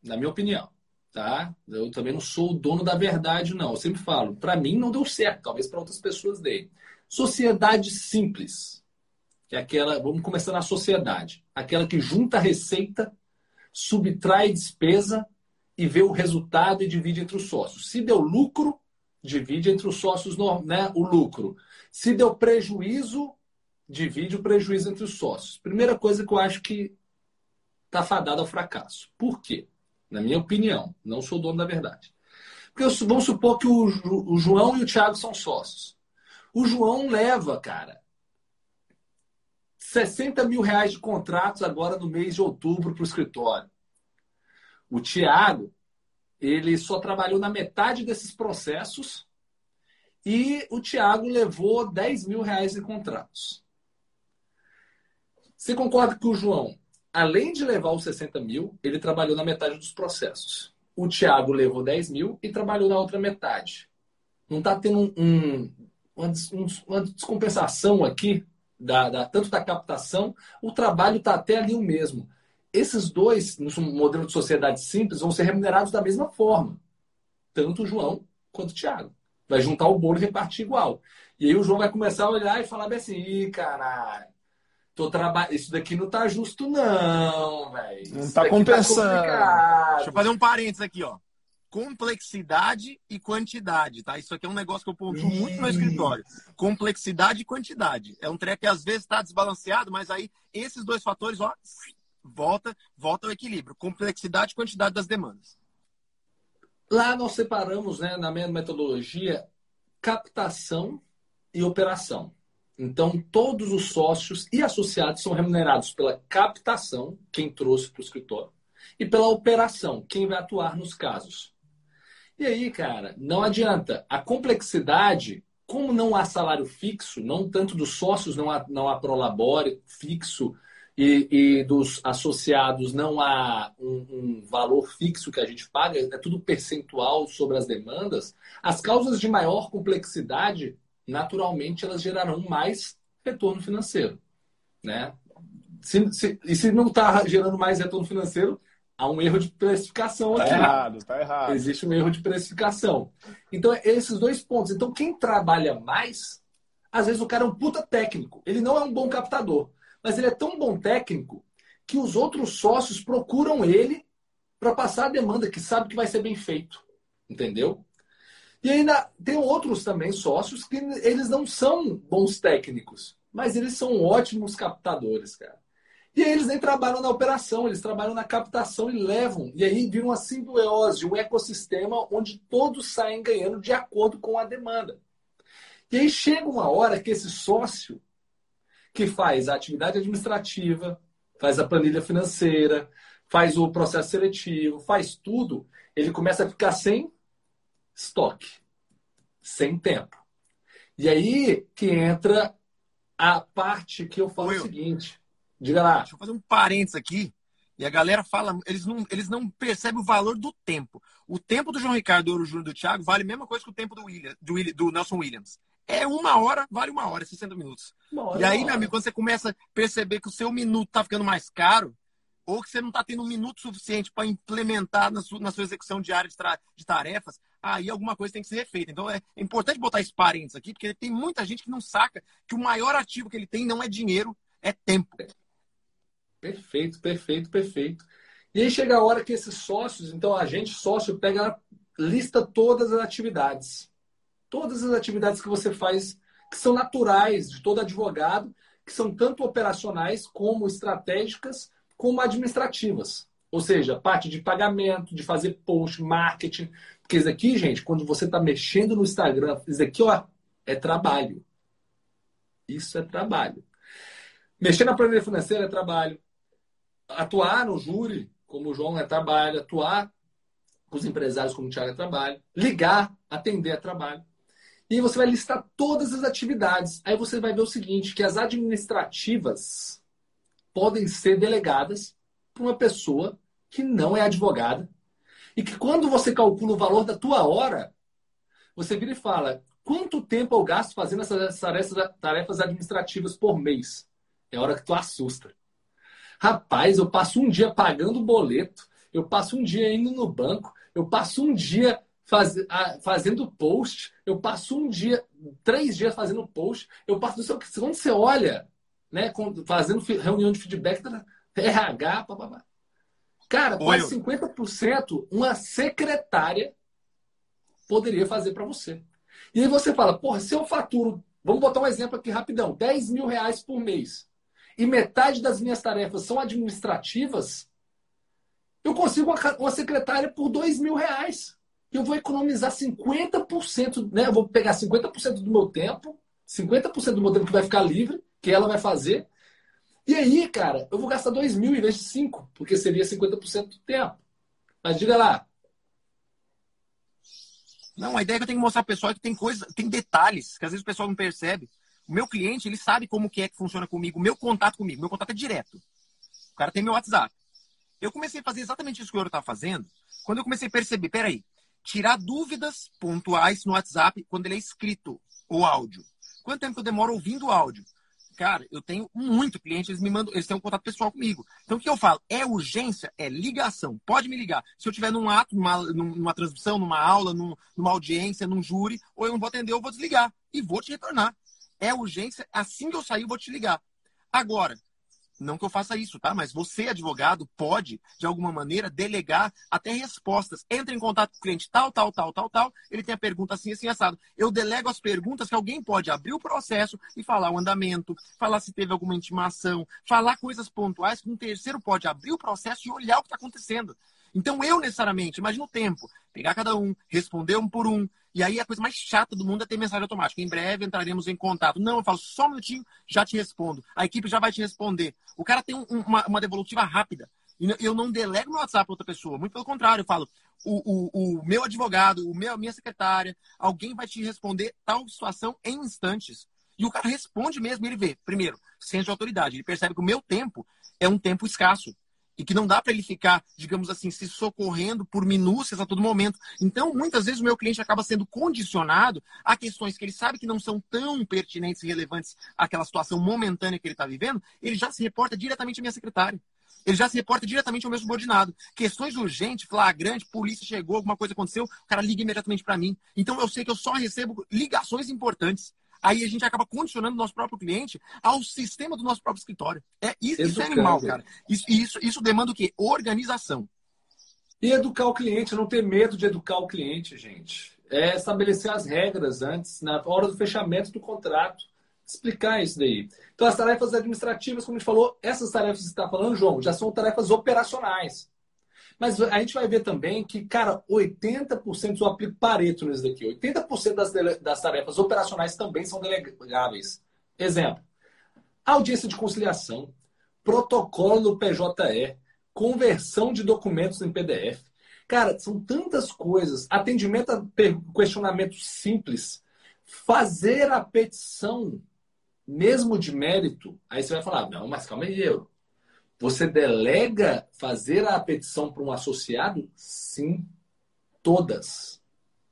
na minha opinião tá? Eu também não sou o dono da verdade, não. Eu sempre falo, para mim não deu certo, talvez para outras pessoas deem. Sociedade simples, que é aquela, vamos começar na sociedade, aquela que junta a receita subtrai despesa e vê o resultado e divide entre os sócios. Se deu lucro, divide entre os sócios né, o lucro. Se deu prejuízo, divide o prejuízo entre os sócios. Primeira coisa que eu acho que está fadada ao fracasso. Por quê? Na minha opinião, não sou dono da verdade. Porque vamos supor que o, o João e o Thiago são sócios. O João leva, cara, 60 mil reais de contratos agora no mês de outubro para o escritório. O Tiago, ele só trabalhou na metade desses processos e o Tiago levou 10 mil reais em contratos. Você concorda que o João, além de levar os 60 mil, ele trabalhou na metade dos processos. O Tiago levou 10 mil e trabalhou na outra metade. Não está tendo um, uma, uma descompensação aqui da, da, tanto da captação, o trabalho está até ali o mesmo. Esses dois, no modelo de sociedade simples, vão ser remunerados da mesma forma. Tanto o João quanto o Tiago. Vai juntar o bolo e repartir igual. E aí o João vai começar a olhar e falar bem assim, ih, caralho, tô traba... isso daqui não tá justo não, velho. Não tá compensando. Tá Deixa eu fazer um parênteses aqui, ó complexidade e quantidade, tá? Isso aqui é um negócio que eu pontuo muito no escritório. Complexidade e quantidade. É um treco que às vezes está desbalanceado, mas aí esses dois fatores, ó, volta, volta ao equilíbrio. Complexidade e quantidade das demandas. Lá nós separamos, né, na minha metodologia, captação e operação. Então, todos os sócios e associados são remunerados pela captação, quem trouxe para o escritório, e pela operação, quem vai atuar nos casos. E aí, cara, não adianta. A complexidade, como não há salário fixo, não tanto dos sócios não há, não há prolabore fixo e, e dos associados não há um, um, valor fixo que a gente paga, é tudo percentual sobre as demandas, as causas de maior complexidade, naturalmente, elas gerarão mais retorno financeiro. Né? Se, se, e se não está gerando mais retorno financeiro, há um erro de precificação tá aqui. Tá errado, tá errado. Existe um erro de precificação. Então, esses dois pontos. Então, quem trabalha mais, às vezes o cara é um puta técnico. Ele não é um bom captador, mas ele é tão bom técnico que os outros sócios procuram ele para passar a demanda que sabe que vai ser bem feito. Entendeu? E ainda tem outros também sócios que eles não são bons técnicos, mas eles são ótimos captadores, cara. E aí eles nem trabalham na operação, eles trabalham na captação e levam. E aí vira uma simbiose, um ecossistema onde todos saem ganhando de acordo com a demanda. E aí chega uma hora que esse sócio que faz a atividade administrativa, faz a planilha financeira, faz o processo seletivo, faz tudo, ele começa a ficar sem estoque, sem tempo. E aí que entra a parte que eu falo Oi, o seguinte Diga lá. Deixa eu fazer um parênteses aqui. E a galera fala, eles não, eles não percebem o valor do tempo. O tempo do João Ricardo Ouro Júnior do Thiago vale a mesma coisa que o tempo do, William, do, do Nelson Williams. É uma hora, vale uma hora, 60 minutos. Hora, e aí, meu amigo, quando você começa a perceber que o seu minuto tá ficando mais caro, ou que você não está tendo um minuto suficiente para implementar na sua, na sua execução diária de, de, tarefas, aí alguma coisa tem que ser feita. Então é, importante botar esse parênteses aqui, porque tem muita gente que não saca que o maior ativo que ele tem não é dinheiro, é tempo. Perfeito, perfeito, perfeito. E aí chega a hora que esses sócios, então a gente, sócio, pega, lista todas as atividades. Todas as atividades que você faz, que são naturais de todo advogado, que são tanto operacionais como estratégicas, como administrativas. Ou seja, parte de pagamento, de fazer post, marketing. Porque isso aqui, gente, quando você está mexendo no Instagram, isso aqui ó, é trabalho. Isso é trabalho. Mexer na planilha financeira é trabalho atuar no júri, como o João é trabalho, atuar com os empresários, como o Thiago é trabalho, ligar, atender a trabalho. E você vai listar todas as atividades. Aí você vai ver o seguinte, que as administrativas podem ser delegadas para uma pessoa que não é advogada e que quando você calcula o valor da tua hora, você vira e fala, quanto tempo eu gasto fazendo essas tarefas administrativas por mês? É hora que tu assusta. Rapaz, eu passo um dia pagando boleto, eu passo um dia indo no banco, eu passo um dia faz, fazendo post, eu passo um dia, três dias fazendo post, eu passo. Quando você olha, né, fazendo reunião de feedback, RH, papapá. Cara, quase 50% uma secretária poderia fazer para você. E aí você fala, porra, se eu faturo, vamos botar um exemplo aqui rapidão, 10 mil reais por mês, e metade das minhas tarefas são administrativas, eu consigo uma secretária por 2 mil reais. Eu vou economizar 50%, né? Eu vou pegar 50% do meu tempo, 50% do meu tempo que vai ficar livre, que ela vai fazer. E aí, cara, eu vou gastar 2 mil em vez de 5, porque seria 50% do tempo. Mas diga lá, não, a ideia é que eu tenho que mostrar pro pessoal que tem coisa, tem detalhes que às vezes o pessoal não percebe. O meu cliente, ele sabe como que é que funciona comigo, o meu contato comigo. Meu contato é direto. O cara tem meu WhatsApp. Eu comecei a fazer exatamente isso que o Euro tá fazendo, quando eu comecei a perceber, peraí, tirar dúvidas pontuais no WhatsApp quando ele é escrito ou áudio. Quanto tempo eu demoro ouvindo o áudio? Cara, eu tenho muito cliente, eles me mandam, eles têm um contato pessoal comigo. Então o que eu falo? É urgência, é ligação. Pode me ligar. Se eu tiver num ato, numa, numa transmissão, numa aula, num, numa audiência, num júri, ou eu não vou atender, eu vou desligar e vou te retornar. É urgência, assim que eu sair, eu vou te ligar. Agora, não que eu faça isso, tá? Mas você, advogado, pode, de alguma maneira, delegar até respostas. Entra em contato com o cliente tal, tal, tal, tal, tal. Ele tem a pergunta assim, assim, assado. Eu delego as perguntas que alguém pode abrir o processo e falar o andamento, falar se teve alguma intimação, falar coisas pontuais que um terceiro pode abrir o processo e olhar o que está acontecendo. Então, eu necessariamente, imagina o tempo, pegar cada um, responder um por um, e aí a coisa mais chata do mundo é ter mensagem automática. Em breve entraremos em contato. Não, eu falo só um minutinho, já te respondo. A equipe já vai te responder. O cara tem um, uma, uma devolutiva rápida. Eu não delego meu WhatsApp para outra pessoa. Muito pelo contrário, eu falo, o, o, o meu advogado, o meu, a minha secretária, alguém vai te responder tal situação em instantes. E o cara responde mesmo, ele vê, primeiro, senso de autoridade. Ele percebe que o meu tempo é um tempo escasso e que não dá para ele ficar, digamos assim, se socorrendo por minúcias a todo momento. Então, muitas vezes o meu cliente acaba sendo condicionado a questões que ele sabe que não são tão pertinentes e relevantes àquela situação momentânea que ele está vivendo, ele já se reporta diretamente à minha secretária. Ele já se reporta diretamente ao meu subordinado. Questões urgentes, flagrante, polícia chegou, alguma coisa aconteceu, o cara liga imediatamente para mim. Então eu sei que eu só recebo ligações importantes aí a gente acaba condicionando o nosso próprio cliente ao sistema do nosso próprio escritório. É, isso, isso é animal, cara. Isso, isso, isso demanda o quê? Organização. E educar o cliente, não ter medo de educar o cliente, gente. É estabelecer as regras antes, na hora do fechamento do contrato. Explicar isso daí. Então, as tarefas administrativas, como a gente falou, essas tarefas que você está falando, João, já são tarefas operacionais. Mas a gente vai ver também que, cara, 80% eu aplico Pareto nisso daqui. 80% das, das tarefas operacionais também são delegáveis. Exemplo, audiência de conciliação, protocolo do PJE, conversão de documentos em PDF. Cara, são tantas coisas. Atendimento a questionamentos simples. Fazer a petição, mesmo de mérito. Aí você vai falar, não, mas calma aí, eu. Você delega fazer a petição para um associado? Sim, todas.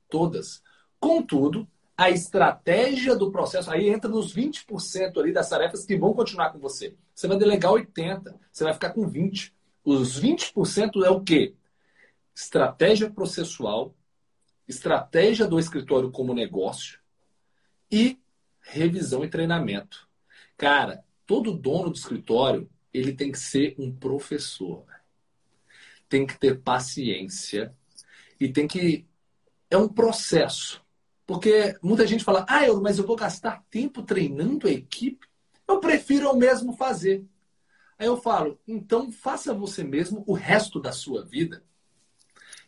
Todas. Contudo, a estratégia do processo aí entra nos 20% ali das tarefas que vão continuar com você. Você vai delegar 80, você vai ficar com 20. Os 20% é o quê? Estratégia processual, estratégia do escritório como negócio e revisão e treinamento. Cara, todo dono do escritório ele tem que ser um professor. Tem que ter paciência e tem que. É um processo. Porque muita gente fala, ah, eu, mas eu vou gastar tempo treinando a equipe. Eu prefiro eu mesmo fazer. Aí eu falo, então faça você mesmo o resto da sua vida.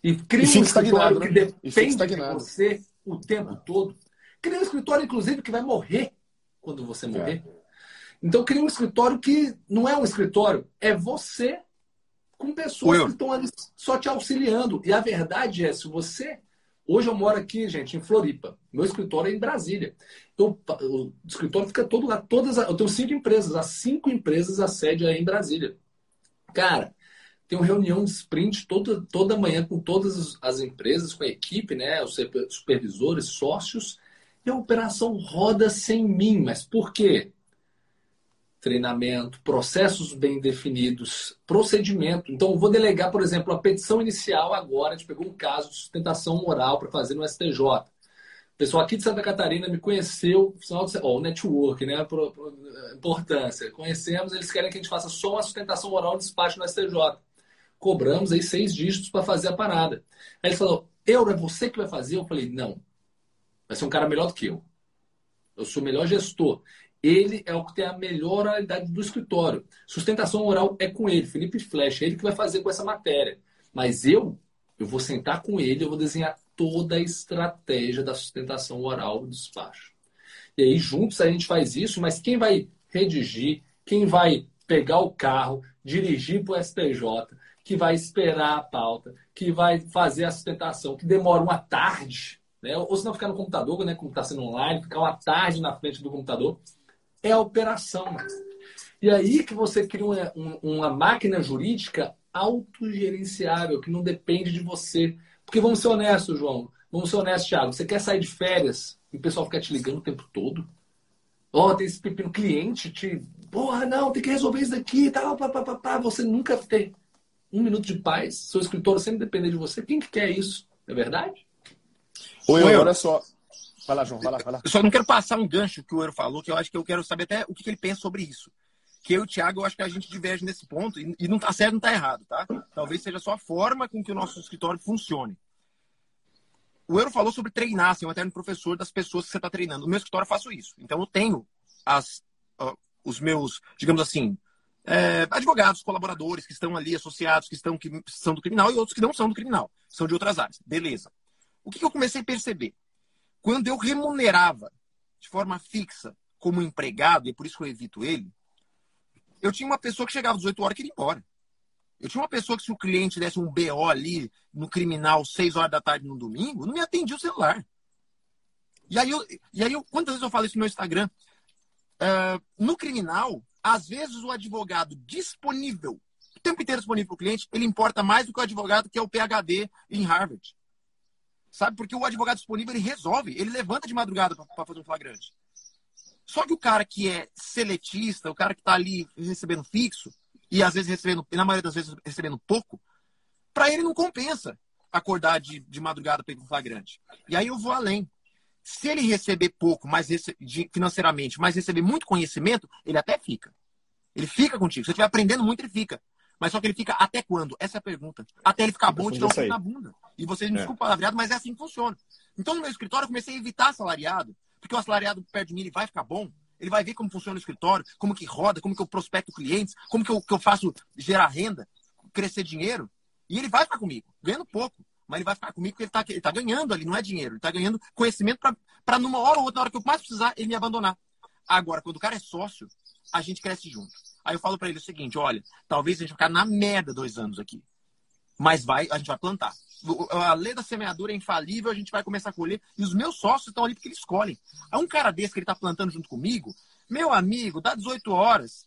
E crie e um escritório né? que depende de você o tempo todo. Crie um escritório, inclusive, que vai morrer quando você morrer. É. Então, cria um escritório que não é um escritório, é você com pessoas que estão ali só te auxiliando. E a verdade é, se você. Hoje eu moro aqui, gente, em Floripa. Meu escritório é em Brasília. Eu, o escritório fica todo lá. Todas, eu tenho cinco empresas. As cinco empresas a sede é em Brasília. Cara, tenho reunião de sprint toda, toda manhã com todas as empresas, com a equipe, né? Os supervisores, sócios. E a operação roda sem mim. Mas por quê? Treinamento, processos bem definidos, procedimento. Então, eu vou delegar, por exemplo, a petição inicial agora. A gente pegou um caso de sustentação moral para fazer no STJ. O pessoal aqui de Santa Catarina me conheceu, o network, né? Por, por, importância. Conhecemos, eles querem que a gente faça só uma sustentação moral de despacho no STJ. cobramos aí seis dígitos para fazer a parada. Aí ele falou, Euro, é você que vai fazer? Eu falei, não. Vai ser um cara melhor do que eu. Eu sou o melhor gestor. Ele é o que tem a melhor realidade do escritório. Sustentação oral é com ele, Felipe Flecha, é ele que vai fazer com essa matéria. Mas eu, eu vou sentar com ele, eu vou desenhar toda a estratégia da sustentação oral do despacho. E aí, juntos, a gente faz isso, mas quem vai redigir, quem vai pegar o carro, dirigir para o STJ, que vai esperar a pauta, que vai fazer a sustentação, que demora uma tarde, né? ou se não ficar no computador, né? como está sendo online, ficar uma tarde na frente do computador, é a operação. E aí que você cria uma, uma máquina jurídica autogerenciável, que não depende de você. Porque vamos ser honestos, João. Vamos ser honestos, Thiago. Você quer sair de férias e o pessoal fica te ligando o tempo todo? Ó, oh, tem esse pepino cliente te. Porra, não, tem que resolver isso daqui tal, pá, pá, pá, pá. Você nunca tem um minuto de paz. Seu escritório sempre depender de você. Quem que quer isso? É verdade? Oi, Oi olha só. Vai lá, João, vai lá, vai lá. Eu só não quero passar um gancho que o Euro falou, que eu acho que eu quero saber até o que ele pensa sobre isso. Que eu e o Thiago, eu acho que a gente diverge nesse ponto, e não tá certo, não tá errado, tá? Talvez seja só a forma com que o nosso escritório funcione. O Euro falou sobre treinar, ser um eterno professor das pessoas que você está treinando. No meu escritório eu faço isso. Então eu tenho as, os meus, digamos assim, é, advogados, colaboradores que estão ali associados, que estão que são do criminal e outros que não são do criminal, são de outras áreas. Beleza. O que, que eu comecei a perceber? Quando eu remunerava de forma fixa como empregado, e é por isso que eu evito ele, eu tinha uma pessoa que chegava às 18 horas e ir embora. Eu tinha uma pessoa que, se o cliente desse um BO ali no criminal, 6 horas da tarde no domingo, não me atendia o celular. E aí, eu, e aí eu, quantas vezes eu falo isso no meu Instagram? Uh, no criminal, às vezes o advogado disponível, o tempo inteiro disponível para o cliente, ele importa mais do que o advogado que é o PhD em Harvard. Sabe? Porque o advogado disponível, ele resolve, ele levanta de madrugada para fazer um flagrante. Só que o cara que é seletista, o cara que está ali recebendo fixo, e às vezes recebendo, na maioria das vezes recebendo pouco, para ele não compensa acordar de, de madrugada para ir para flagrante. E aí eu vou além. Se ele receber pouco, mas financeiramente, mas receber muito conhecimento, ele até fica. Ele fica contigo. Se você estiver aprendendo muito, ele fica. Mas só que ele fica até quando? Essa é a pergunta. Até ele ficar bom e te dar um na bunda. E vocês me é. desculpem palavreado, mas é assim que funciona. Então, no meu escritório, eu comecei a evitar assalariado, porque o assalariado perto de mim ele vai ficar bom. Ele vai ver como funciona o escritório, como que roda, como que eu prospecto clientes, como que eu, que eu faço gerar renda, crescer dinheiro. E ele vai ficar comigo, ganhando pouco. Mas ele vai ficar comigo porque ele está ele tá ganhando ali, não é dinheiro. Ele está ganhando conhecimento para numa hora ou outra, na hora que eu mais precisar, ele me abandonar. Agora, quando o cara é sócio, a gente cresce junto. Aí eu falo para ele o seguinte: olha, talvez a gente vai ficar na merda dois anos aqui. Mas vai, a gente vai plantar. A lei da semeadura é infalível, a gente vai começar a colher. E os meus sócios estão ali porque eles escolhem. Há um cara desse que ele está plantando junto comigo, meu amigo, dá 18 horas,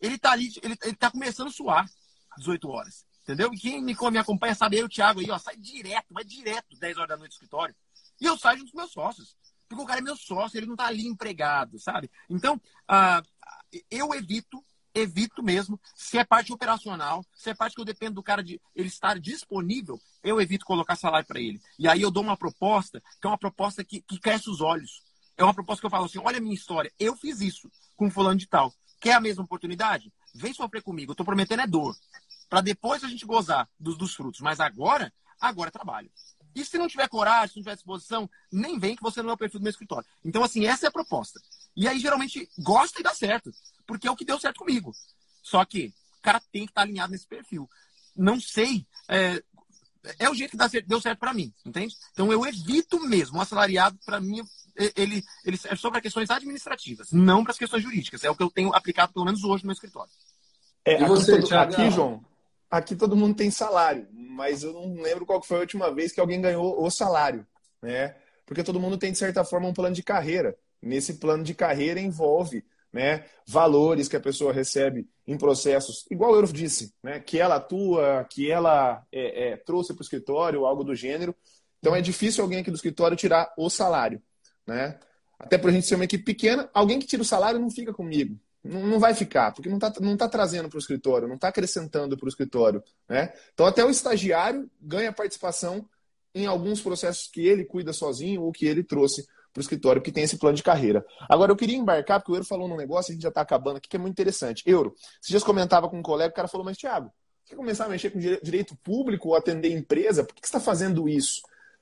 ele está ali, ele, ele tá começando a suar 18 horas. Entendeu? E quem me, me acompanha sabe, eu, o Thiago aí, ó, sai direto, vai direto 10 horas da noite do escritório. E eu saio junto com meus sócios. Porque o cara é meu sócio, ele não está ali empregado, sabe? Então, uh, eu evito evito mesmo. Se é parte operacional, se é parte que eu dependo do cara de ele estar disponível, eu evito colocar salário para ele. E aí eu dou uma proposta, que é uma proposta que, que cresce os olhos. É uma proposta que eu falo assim: olha a minha história, eu fiz isso com fulano de tal. Quer a mesma oportunidade? Vem sofrer comigo. Eu tô prometendo é dor. Para depois a gente gozar dos, dos frutos. Mas agora, agora é trabalho. E se não tiver coragem, se não tiver disposição, nem vem que você não é o perfil do meu escritório. Então, assim, essa é a proposta. E aí, geralmente, gosta e dá certo porque é o que deu certo comigo. Só que o cara tem que estar alinhado nesse perfil. Não sei. É, é o jeito que dá certo, deu certo para mim, entende? Então eu evito mesmo. O assalariado, para mim, ele, ele é só para questões administrativas, não para as questões jurídicas. É o que eu tenho aplicado, pelo menos hoje, no meu escritório. É, e você, aqui, todo, aqui, João, aqui todo mundo tem salário, mas eu não lembro qual foi a última vez que alguém ganhou o salário, né? Porque todo mundo tem, de certa forma, um plano de carreira. Nesse plano de carreira envolve né, valores que a pessoa recebe em processos, igual Euro disse, né, que ela atua, que ela é, é, trouxe para o escritório, algo do gênero. Então é difícil alguém aqui do escritório tirar o salário. Né? Até por a gente ser uma equipe pequena, alguém que tira o salário não fica comigo. Não, não vai ficar, porque não está não tá trazendo para o escritório, não está acrescentando para o escritório. Né? Então até o estagiário ganha participação em alguns processos que ele cuida sozinho ou que ele trouxe para o escritório que tem esse plano de carreira. Agora, eu queria embarcar, porque o Euro falou num negócio, a gente já está acabando aqui, que é muito interessante. Euro, você já comentava com um colega, o cara falou, mas Thiago, quer começar a mexer com direito público ou atender empresa? Por que você está fazendo isso?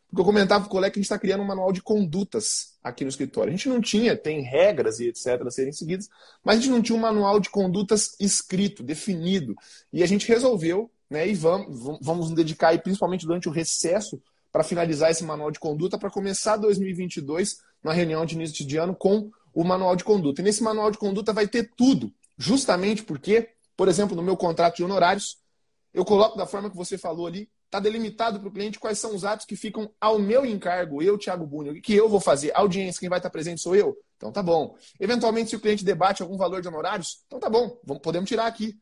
Porque eu comentava com o colega que a gente está criando um manual de condutas aqui no escritório. A gente não tinha, tem regras e etc. a serem seguidas, mas a gente não tinha um manual de condutas escrito, definido. E a gente resolveu, né, e vamos, vamos nos dedicar aí, principalmente durante o recesso, para finalizar esse manual de conduta, para começar 2022, na reunião de início de ano, com o manual de conduta. E nesse manual de conduta vai ter tudo, justamente porque, por exemplo, no meu contrato de honorários, eu coloco da forma que você falou ali, está delimitado para o cliente quais são os atos que ficam ao meu encargo, eu, Thiago Bunho, que eu vou fazer? audiência, quem vai estar presente sou eu? Então tá bom. Eventualmente, se o cliente debate algum valor de honorários, então tá bom, vamos, podemos tirar aqui.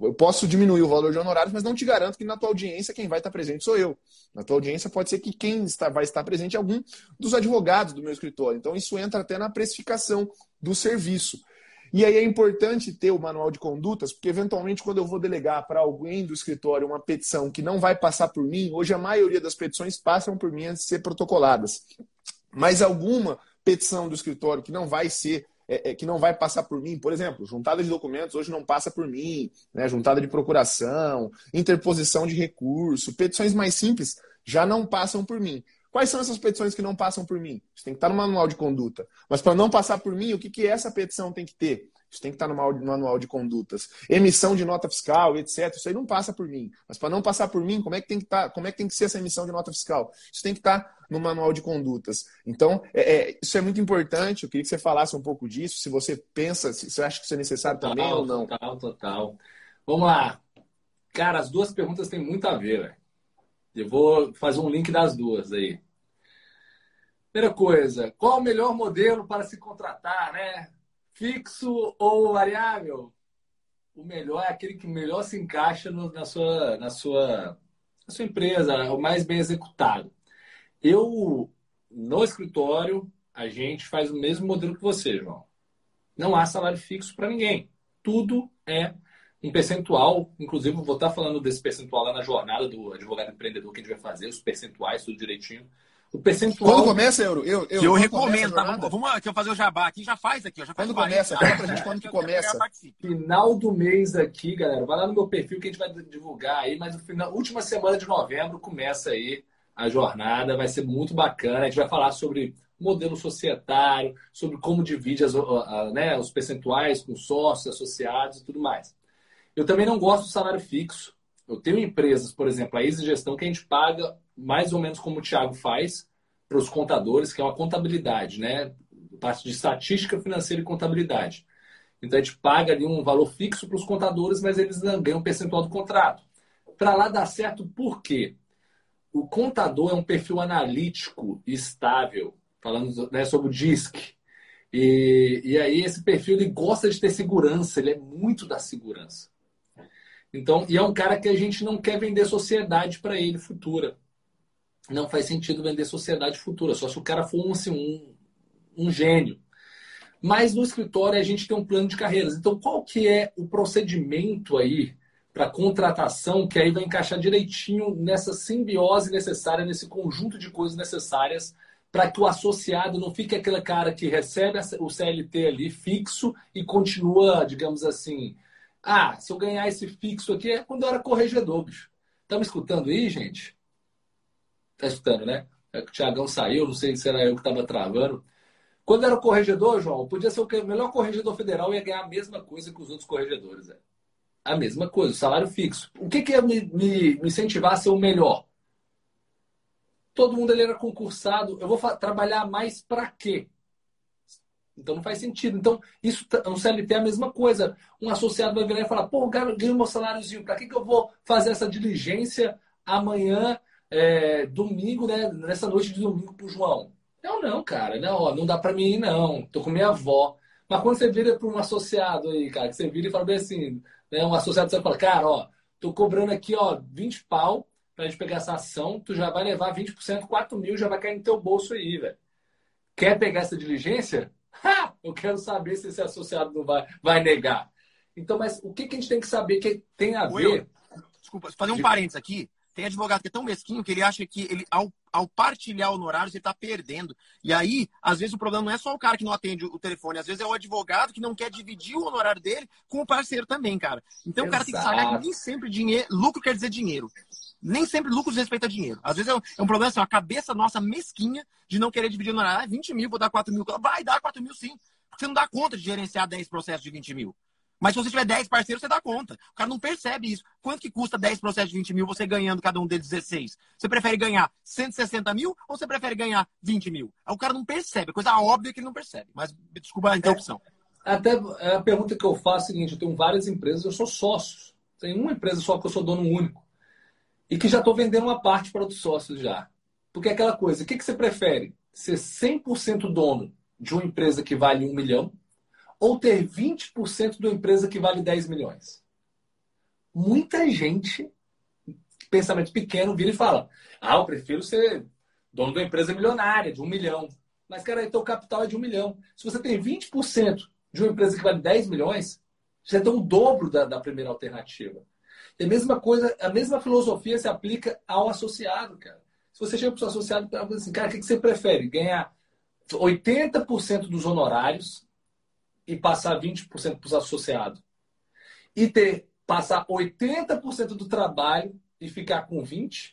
Eu posso diminuir o valor de honorários, mas não te garanto que na tua audiência quem vai estar presente sou eu. Na tua audiência pode ser que quem está, vai estar presente é algum dos advogados do meu escritório. Então isso entra até na precificação do serviço. E aí é importante ter o manual de condutas, porque eventualmente quando eu vou delegar para alguém do escritório uma petição que não vai passar por mim, hoje a maioria das petições passam por mim antes de ser protocoladas. Mas alguma petição do escritório que não vai ser é, é, que não vai passar por mim, por exemplo, juntada de documentos hoje não passa por mim, né? juntada de procuração, interposição de recurso, petições mais simples já não passam por mim. Quais são essas petições que não passam por mim? Isso tem que estar no manual de conduta. Mas para não passar por mim, o que, que essa petição tem que ter? Isso tem que estar no manual de condutas. Emissão de nota fiscal, etc. Isso aí não passa por mim. Mas para não passar por mim, como é que tem que estar, como é que tem que ser essa emissão de nota fiscal? Isso tem que estar no manual de condutas. Então, é, é, isso é muito importante. Eu queria que você falasse um pouco disso. Se você pensa, se você acha que isso é necessário total, também ou não. Total, total. Vamos lá. Cara, as duas perguntas têm muito a ver. Eu vou fazer um link das duas aí. Primeira coisa, qual o melhor modelo para se contratar, né? Fixo ou variável? O melhor é aquele que melhor se encaixa no, na, sua, na, sua, na sua empresa, o mais bem executado. Eu, no escritório, a gente faz o mesmo modelo que você, João. Não há salário fixo para ninguém. Tudo é um percentual, inclusive vou estar falando desse percentual lá na jornada do advogado empreendedor que a gente vai fazer, os percentuais, tudo direitinho. O percentual. Quando começa, Euro? Eu, eu, que eu recomendo, tá? Vamos, vamos aqui, eu fazer o jabá aqui, já faz aqui, já faz Quando começa, fala pra gente quando que começa. Final do mês aqui, galera. Vai lá no meu perfil que a gente vai divulgar aí, mas no final, última semana de novembro começa aí a jornada, vai ser muito bacana. A gente vai falar sobre modelo societário, sobre como divide as, né, os percentuais com sócios, associados e tudo mais. Eu também não gosto do salário fixo. Eu tenho empresas, por exemplo, a Easy Gestão, que a gente paga mais ou menos como o Thiago faz para os contadores, que é uma contabilidade, né? Parte de estatística financeira e contabilidade. Então a gente paga ali um valor fixo para os contadores, mas eles ganham um percentual do contrato. Para lá dar certo, por quê? O contador é um perfil analítico estável, falando né, sobre o DISC. E, e aí esse perfil ele gosta de ter segurança, ele é muito da segurança. Então, e é um cara que a gente não quer vender sociedade para ele futura. Não faz sentido vender sociedade futura, só se o cara for um, assim, um, um gênio. Mas no escritório a gente tem um plano de carreiras. Então, qual que é o procedimento aí para contratação que aí vai encaixar direitinho nessa simbiose necessária, nesse conjunto de coisas necessárias para que o associado não fique aquele cara que recebe o CLT ali fixo e continua, digamos assim, ah, se eu ganhar esse fixo aqui é quando eu era corregedor, bicho. Tá me escutando aí, gente? Tá escutando, né? É que o Tiagão saiu, não sei se era eu que estava travando. Quando era corregedor, João, podia ser o melhor corregedor federal e ia ganhar a mesma coisa que os outros corregedores. É. A mesma coisa, o salário fixo. O que, que ia me, me, me incentivar a ser o melhor? Todo mundo ali era concursado. Eu vou trabalhar mais para quê? Então não faz sentido. Então, isso no CLT é a mesma coisa. Um associado vai virar e falar: pô, ganho meu saláriozinho, para que, que eu vou fazer essa diligência amanhã, é, domingo, né? Nessa noite de domingo pro João? Não, não, cara, não, ó, não dá para mim ir, não. Tô com minha avó. Mas quando você vira para um associado aí, cara, que você vira e fala bem assim, né? Um associado você fala, cara, ó, tô cobrando aqui, ó, 20 pau pra gente pegar essa ação, tu já vai levar 20%, 4 mil, já vai cair no teu bolso aí, velho. Quer pegar essa diligência? Ha! Eu quero saber se esse associado não vai, vai negar. Então, mas o que, que a gente tem que saber que tem a ver. desculpa, fazer um parênteses aqui. Tem advogado que é tão mesquinho que ele acha que ele, ao, ao partilhar honorários, ele está perdendo. E aí, às vezes, o problema não é só o cara que não atende o telefone, às vezes é o advogado que não quer dividir o honorário dele com o parceiro também, cara. Então, Exato. o cara tem que saber que nem sempre dinheiro, lucro quer dizer dinheiro. Nem sempre lucro respeita dinheiro. Às vezes é um, é um problema assim, a cabeça nossa mesquinha de não querer dividir o honorário. Ah, 20 mil, vou dar 4 mil. Vai dar 4 mil sim. Porque você não dá conta de gerenciar 10 processos de 20 mil. Mas se você tiver 10 parceiros, você dá conta. O cara não percebe isso. Quanto que custa 10 processos de 20 mil, você ganhando cada um deles 16? Você prefere ganhar 160 mil ou você prefere ganhar 20 mil? O cara não percebe. É coisa óbvia que ele não percebe. Mas desculpa a interrupção. É, até a pergunta que eu faço é a seguinte: eu tenho várias empresas, eu sou sócio. Tem uma empresa só que eu sou dono único. E que já estou vendendo uma parte para outros sócios já. Porque é aquela coisa: o que, que você prefere? Ser 100% dono de uma empresa que vale um milhão ou ter 20% de uma empresa que vale 10 milhões? Muita gente, pensamento pequeno, vira e fala: Ah, eu prefiro ser dono de uma empresa milionária, de um milhão. Mas, cara, teu capital é de um milhão. Se você tem 20% de uma empresa que vale 10 milhões, você tem o dobro da, da primeira alternativa. E a mesma coisa, a mesma filosofia se aplica ao associado, cara. Se você chega para o seu associado e pergunta assim, cara, o que você prefere? Ganhar 80% dos honorários e passar 20% para os associados. E ter passar 80% do trabalho e ficar com 20%,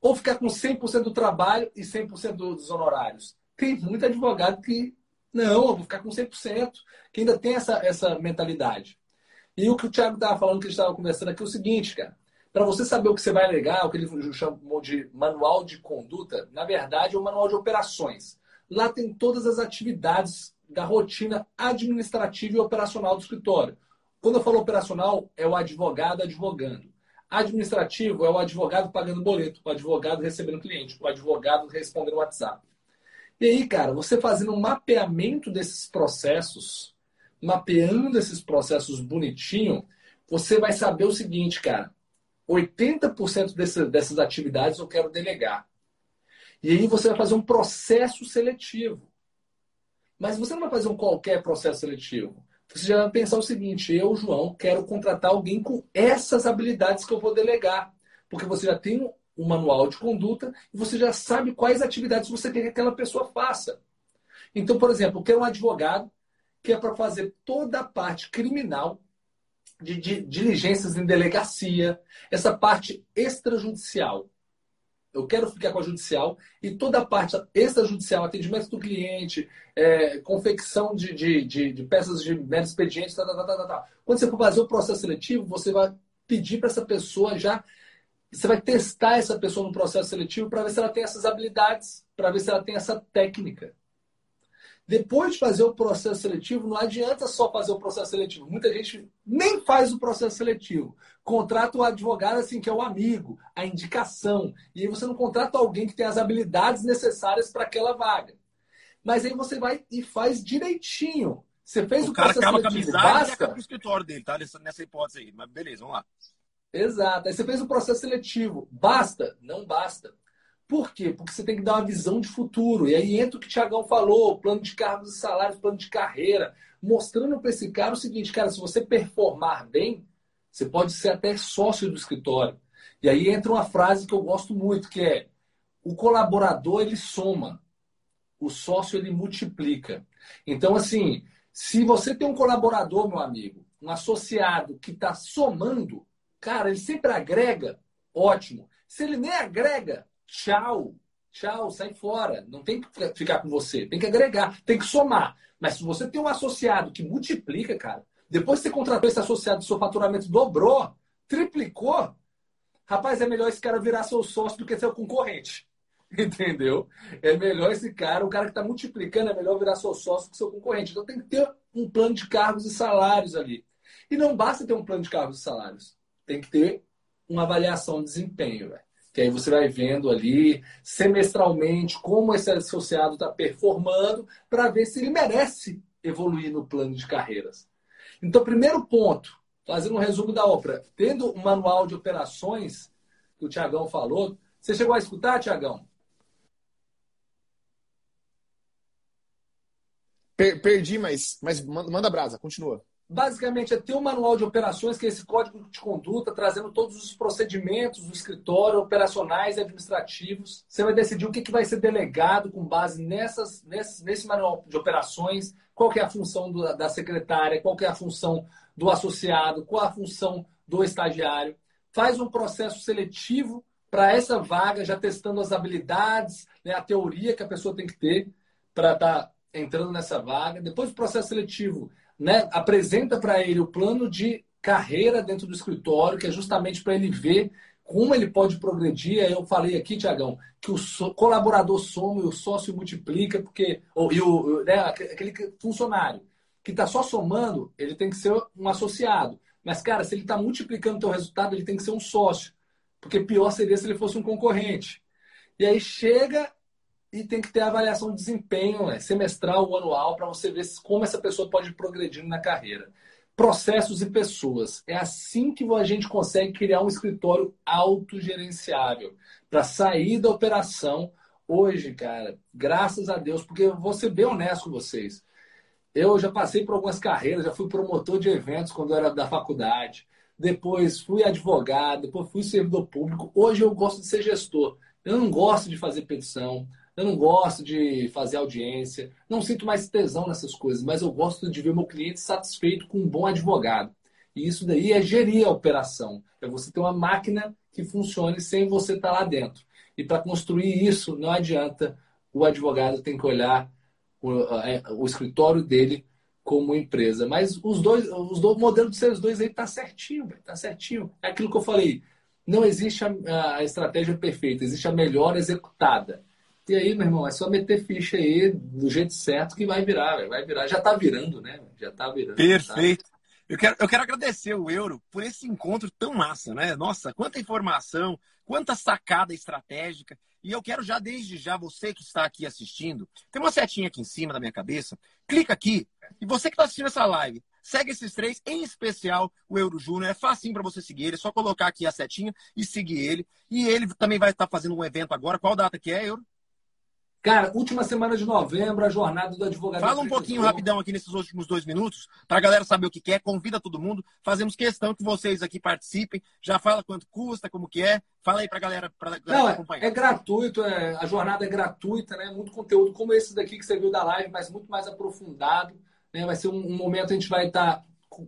ou ficar com 100% do trabalho e 100% dos honorários. Tem muito advogado que, não, eu vou ficar com 100%, que ainda tem essa, essa mentalidade. E o que o Thiago estava falando, que a gente estava conversando aqui, é o seguinte, cara. Para você saber o que você vai alegar, o que ele chamou de manual de conduta, na verdade é um manual de operações. Lá tem todas as atividades da rotina administrativa e operacional do escritório. Quando eu falo operacional, é o advogado advogando. Administrativo é o advogado pagando boleto, o advogado recebendo cliente, o advogado respondendo WhatsApp. E aí, cara, você fazendo um mapeamento desses processos, mapeando esses processos bonitinho, você vai saber o seguinte, cara. 80% desse, dessas atividades eu quero delegar. E aí você vai fazer um processo seletivo. Mas você não vai fazer um qualquer processo seletivo. Você já vai pensar o seguinte: eu, João, quero contratar alguém com essas habilidades que eu vou delegar. Porque você já tem um manual de conduta e você já sabe quais atividades você quer que aquela pessoa faça. Então, por exemplo, eu quero um advogado que é para fazer toda a parte criminal de, de, diligências em delegacia, essa parte extrajudicial. Eu quero ficar com a judicial e toda a parte extrajudicial, atendimento do cliente, é, confecção de, de, de, de, peças de mero expediente, tá, tá, tá, tá, tá. Quando você for fazer o processo seletivo, você vai pedir para essa pessoa já. Você vai testar essa pessoa no processo seletivo para ver se ela tem essas habilidades, para ver se ela tem essa técnica. Depois de fazer o processo seletivo, não adianta só fazer o processo seletivo. Muita gente nem faz o processo seletivo. Contrata o advogado assim, que é o amigo, a indicação. E aí você não contrata alguém que tem as habilidades necessárias para aquela vaga. Mas aí você vai e faz direitinho. Você fez o, o cara processo seletivo. Com basta... acaba o escritório dele, tá? Nessa hipótese aí. Mas beleza, vamos lá. Exato. Aí você fez o processo seletivo. Basta? Não basta. Por quê? Porque você tem que dar uma visão de futuro. E aí entra o que o Tiagão falou, plano de cargos e salários, plano de carreira, mostrando para esse cara o seguinte, cara, se você performar bem, você pode ser até sócio do escritório. E aí entra uma frase que eu gosto muito, que é o colaborador ele soma, o sócio ele multiplica. Então, assim, se você tem um colaborador, meu amigo, um associado que está somando, cara, ele sempre agrega, ótimo. Se ele nem agrega, tchau, tchau, sai fora. Não tem que ficar com você, tem que agregar, tem que somar. Mas se você tem um associado que multiplica, cara, depois que você contratou esse associado, seu faturamento dobrou, triplicou, rapaz, é melhor esse cara virar seu sócio do que seu concorrente. Entendeu? É melhor esse cara, o cara que está multiplicando, é melhor virar seu sócio que seu concorrente. Então tem que ter um plano de cargos e salários ali. E não basta ter um plano de cargos e salários. Tem que ter uma avaliação de desempenho, velho. Que aí você vai vendo ali semestralmente como esse associado está performando para ver se ele merece evoluir no plano de carreiras. Então, primeiro ponto, fazendo um resumo da obra, tendo um manual de operações que o Tiagão falou, você chegou a escutar, Tiagão? Per perdi, mas, mas manda brasa, continua. Basicamente é ter um manual de operações, que é esse código de conduta, trazendo todos os procedimentos do escritório, operacionais e administrativos. Você vai decidir o que, que vai ser delegado com base nessas, nesse, nesse manual de operações, qual é a função do, da secretária, qual é a função do associado, qual a função do estagiário. Faz um processo seletivo para essa vaga, já testando as habilidades, né, a teoria que a pessoa tem que ter para estar tá entrando nessa vaga. Depois do processo seletivo, né, apresenta para ele o plano de carreira dentro do escritório, que é justamente para ele ver como ele pode progredir. Eu falei aqui, Tiagão, que o colaborador soma e o sócio multiplica, porque ou, e o, né, aquele funcionário que está só somando, ele tem que ser um associado. Mas, cara, se ele está multiplicando o teu resultado, ele tem que ser um sócio. Porque pior seria se ele fosse um concorrente. E aí chega e tem que ter avaliação de desempenho né? semestral ou anual para você ver como essa pessoa pode progredir na carreira. Processos e pessoas. É assim que a gente consegue criar um escritório autogerenciável para sair da operação. Hoje, cara, graças a Deus, porque eu vou ser bem honesto com vocês. Eu já passei por algumas carreiras, já fui promotor de eventos quando eu era da faculdade. Depois fui advogado, depois fui servidor público. Hoje eu gosto de ser gestor. Eu não gosto de fazer petição, eu não gosto de fazer audiência, não sinto mais tesão nessas coisas, mas eu gosto de ver meu cliente satisfeito com um bom advogado. E isso daí é gerir a operação. É você ter uma máquina que funcione sem você estar lá dentro. E para construir isso, não adianta o advogado tem que olhar o, é, o escritório dele como empresa. Mas os dois, os dois modelos de seres dois aí tá certinho, tá certinho. É aquilo que eu falei. Não existe a, a estratégia perfeita, existe a melhor executada. E aí, meu irmão, é só meter ficha aí do jeito certo que vai virar, vai virar. Já tá virando, né? Já tá virando. Perfeito. Tá? Eu quero, eu quero agradecer o Euro por esse encontro tão massa, né? Nossa, quanta informação, quanta sacada estratégica. E eu quero já, desde já, você que está aqui assistindo, tem uma setinha aqui em cima da minha cabeça, clica aqui. E você que está assistindo essa live, segue esses três, em especial o Euro Júnior. É facinho para você seguir ele, é só colocar aqui a setinha e seguir ele. E ele também vai estar fazendo um evento agora. Qual data que é, Euro? Cara, última semana de novembro, a jornada do advogado. Fala um pouquinho rapidão aqui nesses últimos dois minutos, para a galera saber o que quer, convida todo mundo. Fazemos questão que vocês aqui participem. Já fala quanto custa, como que é. Fala aí para a galera, pra galera Não, acompanhar. É gratuito, é, a jornada é gratuita, né? Muito conteúdo como esse daqui que você viu da live, mas muito mais aprofundado. Né? Vai ser um, um momento a gente vai estar tá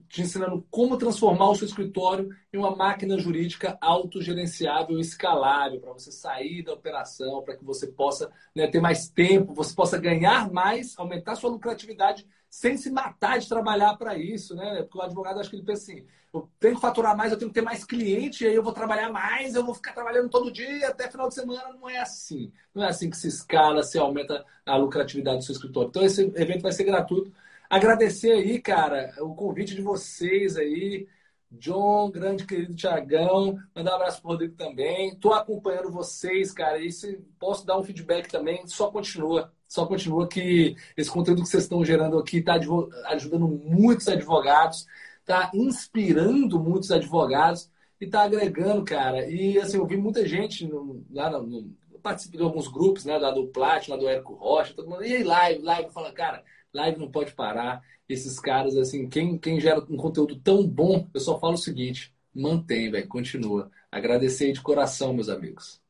te ensinando como transformar o seu escritório em uma máquina jurídica autogerenciável e escalável, para você sair da operação, para que você possa né, ter mais tempo, você possa ganhar mais, aumentar sua lucratividade sem se matar de trabalhar para isso, né? Porque o advogado acho que ele pensa assim, eu tenho que faturar mais, eu tenho que ter mais cliente, aí eu vou trabalhar mais, eu vou ficar trabalhando todo dia até final de semana. Não é assim. Não é assim que se escala, se aumenta a lucratividade do seu escritório. Então esse evento vai ser gratuito. Agradecer aí, cara, o convite de vocês aí. John, grande querido Tiagão, mandar um abraço pro Rodrigo também. Tô acompanhando vocês, cara, e se posso dar um feedback também, só continua. Só continua que esse conteúdo que vocês estão gerando aqui está ajudando muitos advogados, está inspirando muitos advogados e está agregando, cara. E assim, eu vi muita gente no, lá no, no, participei de alguns grupos, né, lá do Platinum, lá do Érico Rocha, todo mundo, e aí, live, live, fala, cara, live não pode parar. Esses caras, assim, quem, quem gera um conteúdo tão bom, eu só falo o seguinte: mantém, velho, continua. Agradecer de coração, meus amigos.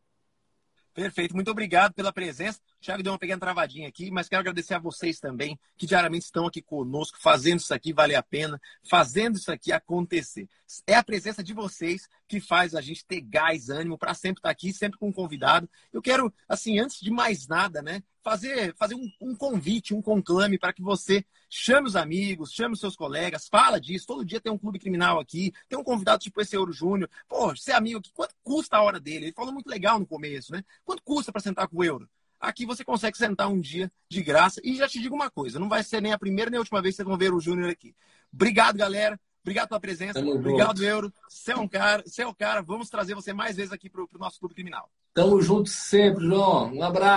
Perfeito, muito obrigado pela presença. Thiago deu uma pequena travadinha aqui, mas quero agradecer a vocês também, que diariamente estão aqui conosco, fazendo isso aqui valer a pena, fazendo isso aqui acontecer. É a presença de vocês que faz a gente ter gás, ânimo para sempre estar aqui, sempre com um convidado. Eu quero, assim, antes de mais nada, né, fazer, fazer um, um convite, um conclame para que você chame os amigos, chame os seus colegas, fala disso. Todo dia tem um clube criminal aqui, tem um convidado tipo esse Euro Júnior. Pô, ser amigo aqui, quanto custa a hora dele? Ele falou muito legal no começo, né? Quanto custa para sentar com o Euro? Aqui você consegue sentar um dia de graça. E já te digo uma coisa: não vai ser nem a primeira nem a última vez que vocês vão ver o Júnior aqui. Obrigado, galera. Obrigado pela presença. Tamo Obrigado, junto. Euro. Você é um cara, você é o cara. Vamos trazer você mais vezes aqui para o nosso clube criminal. Tamo junto sempre, João. Um abraço.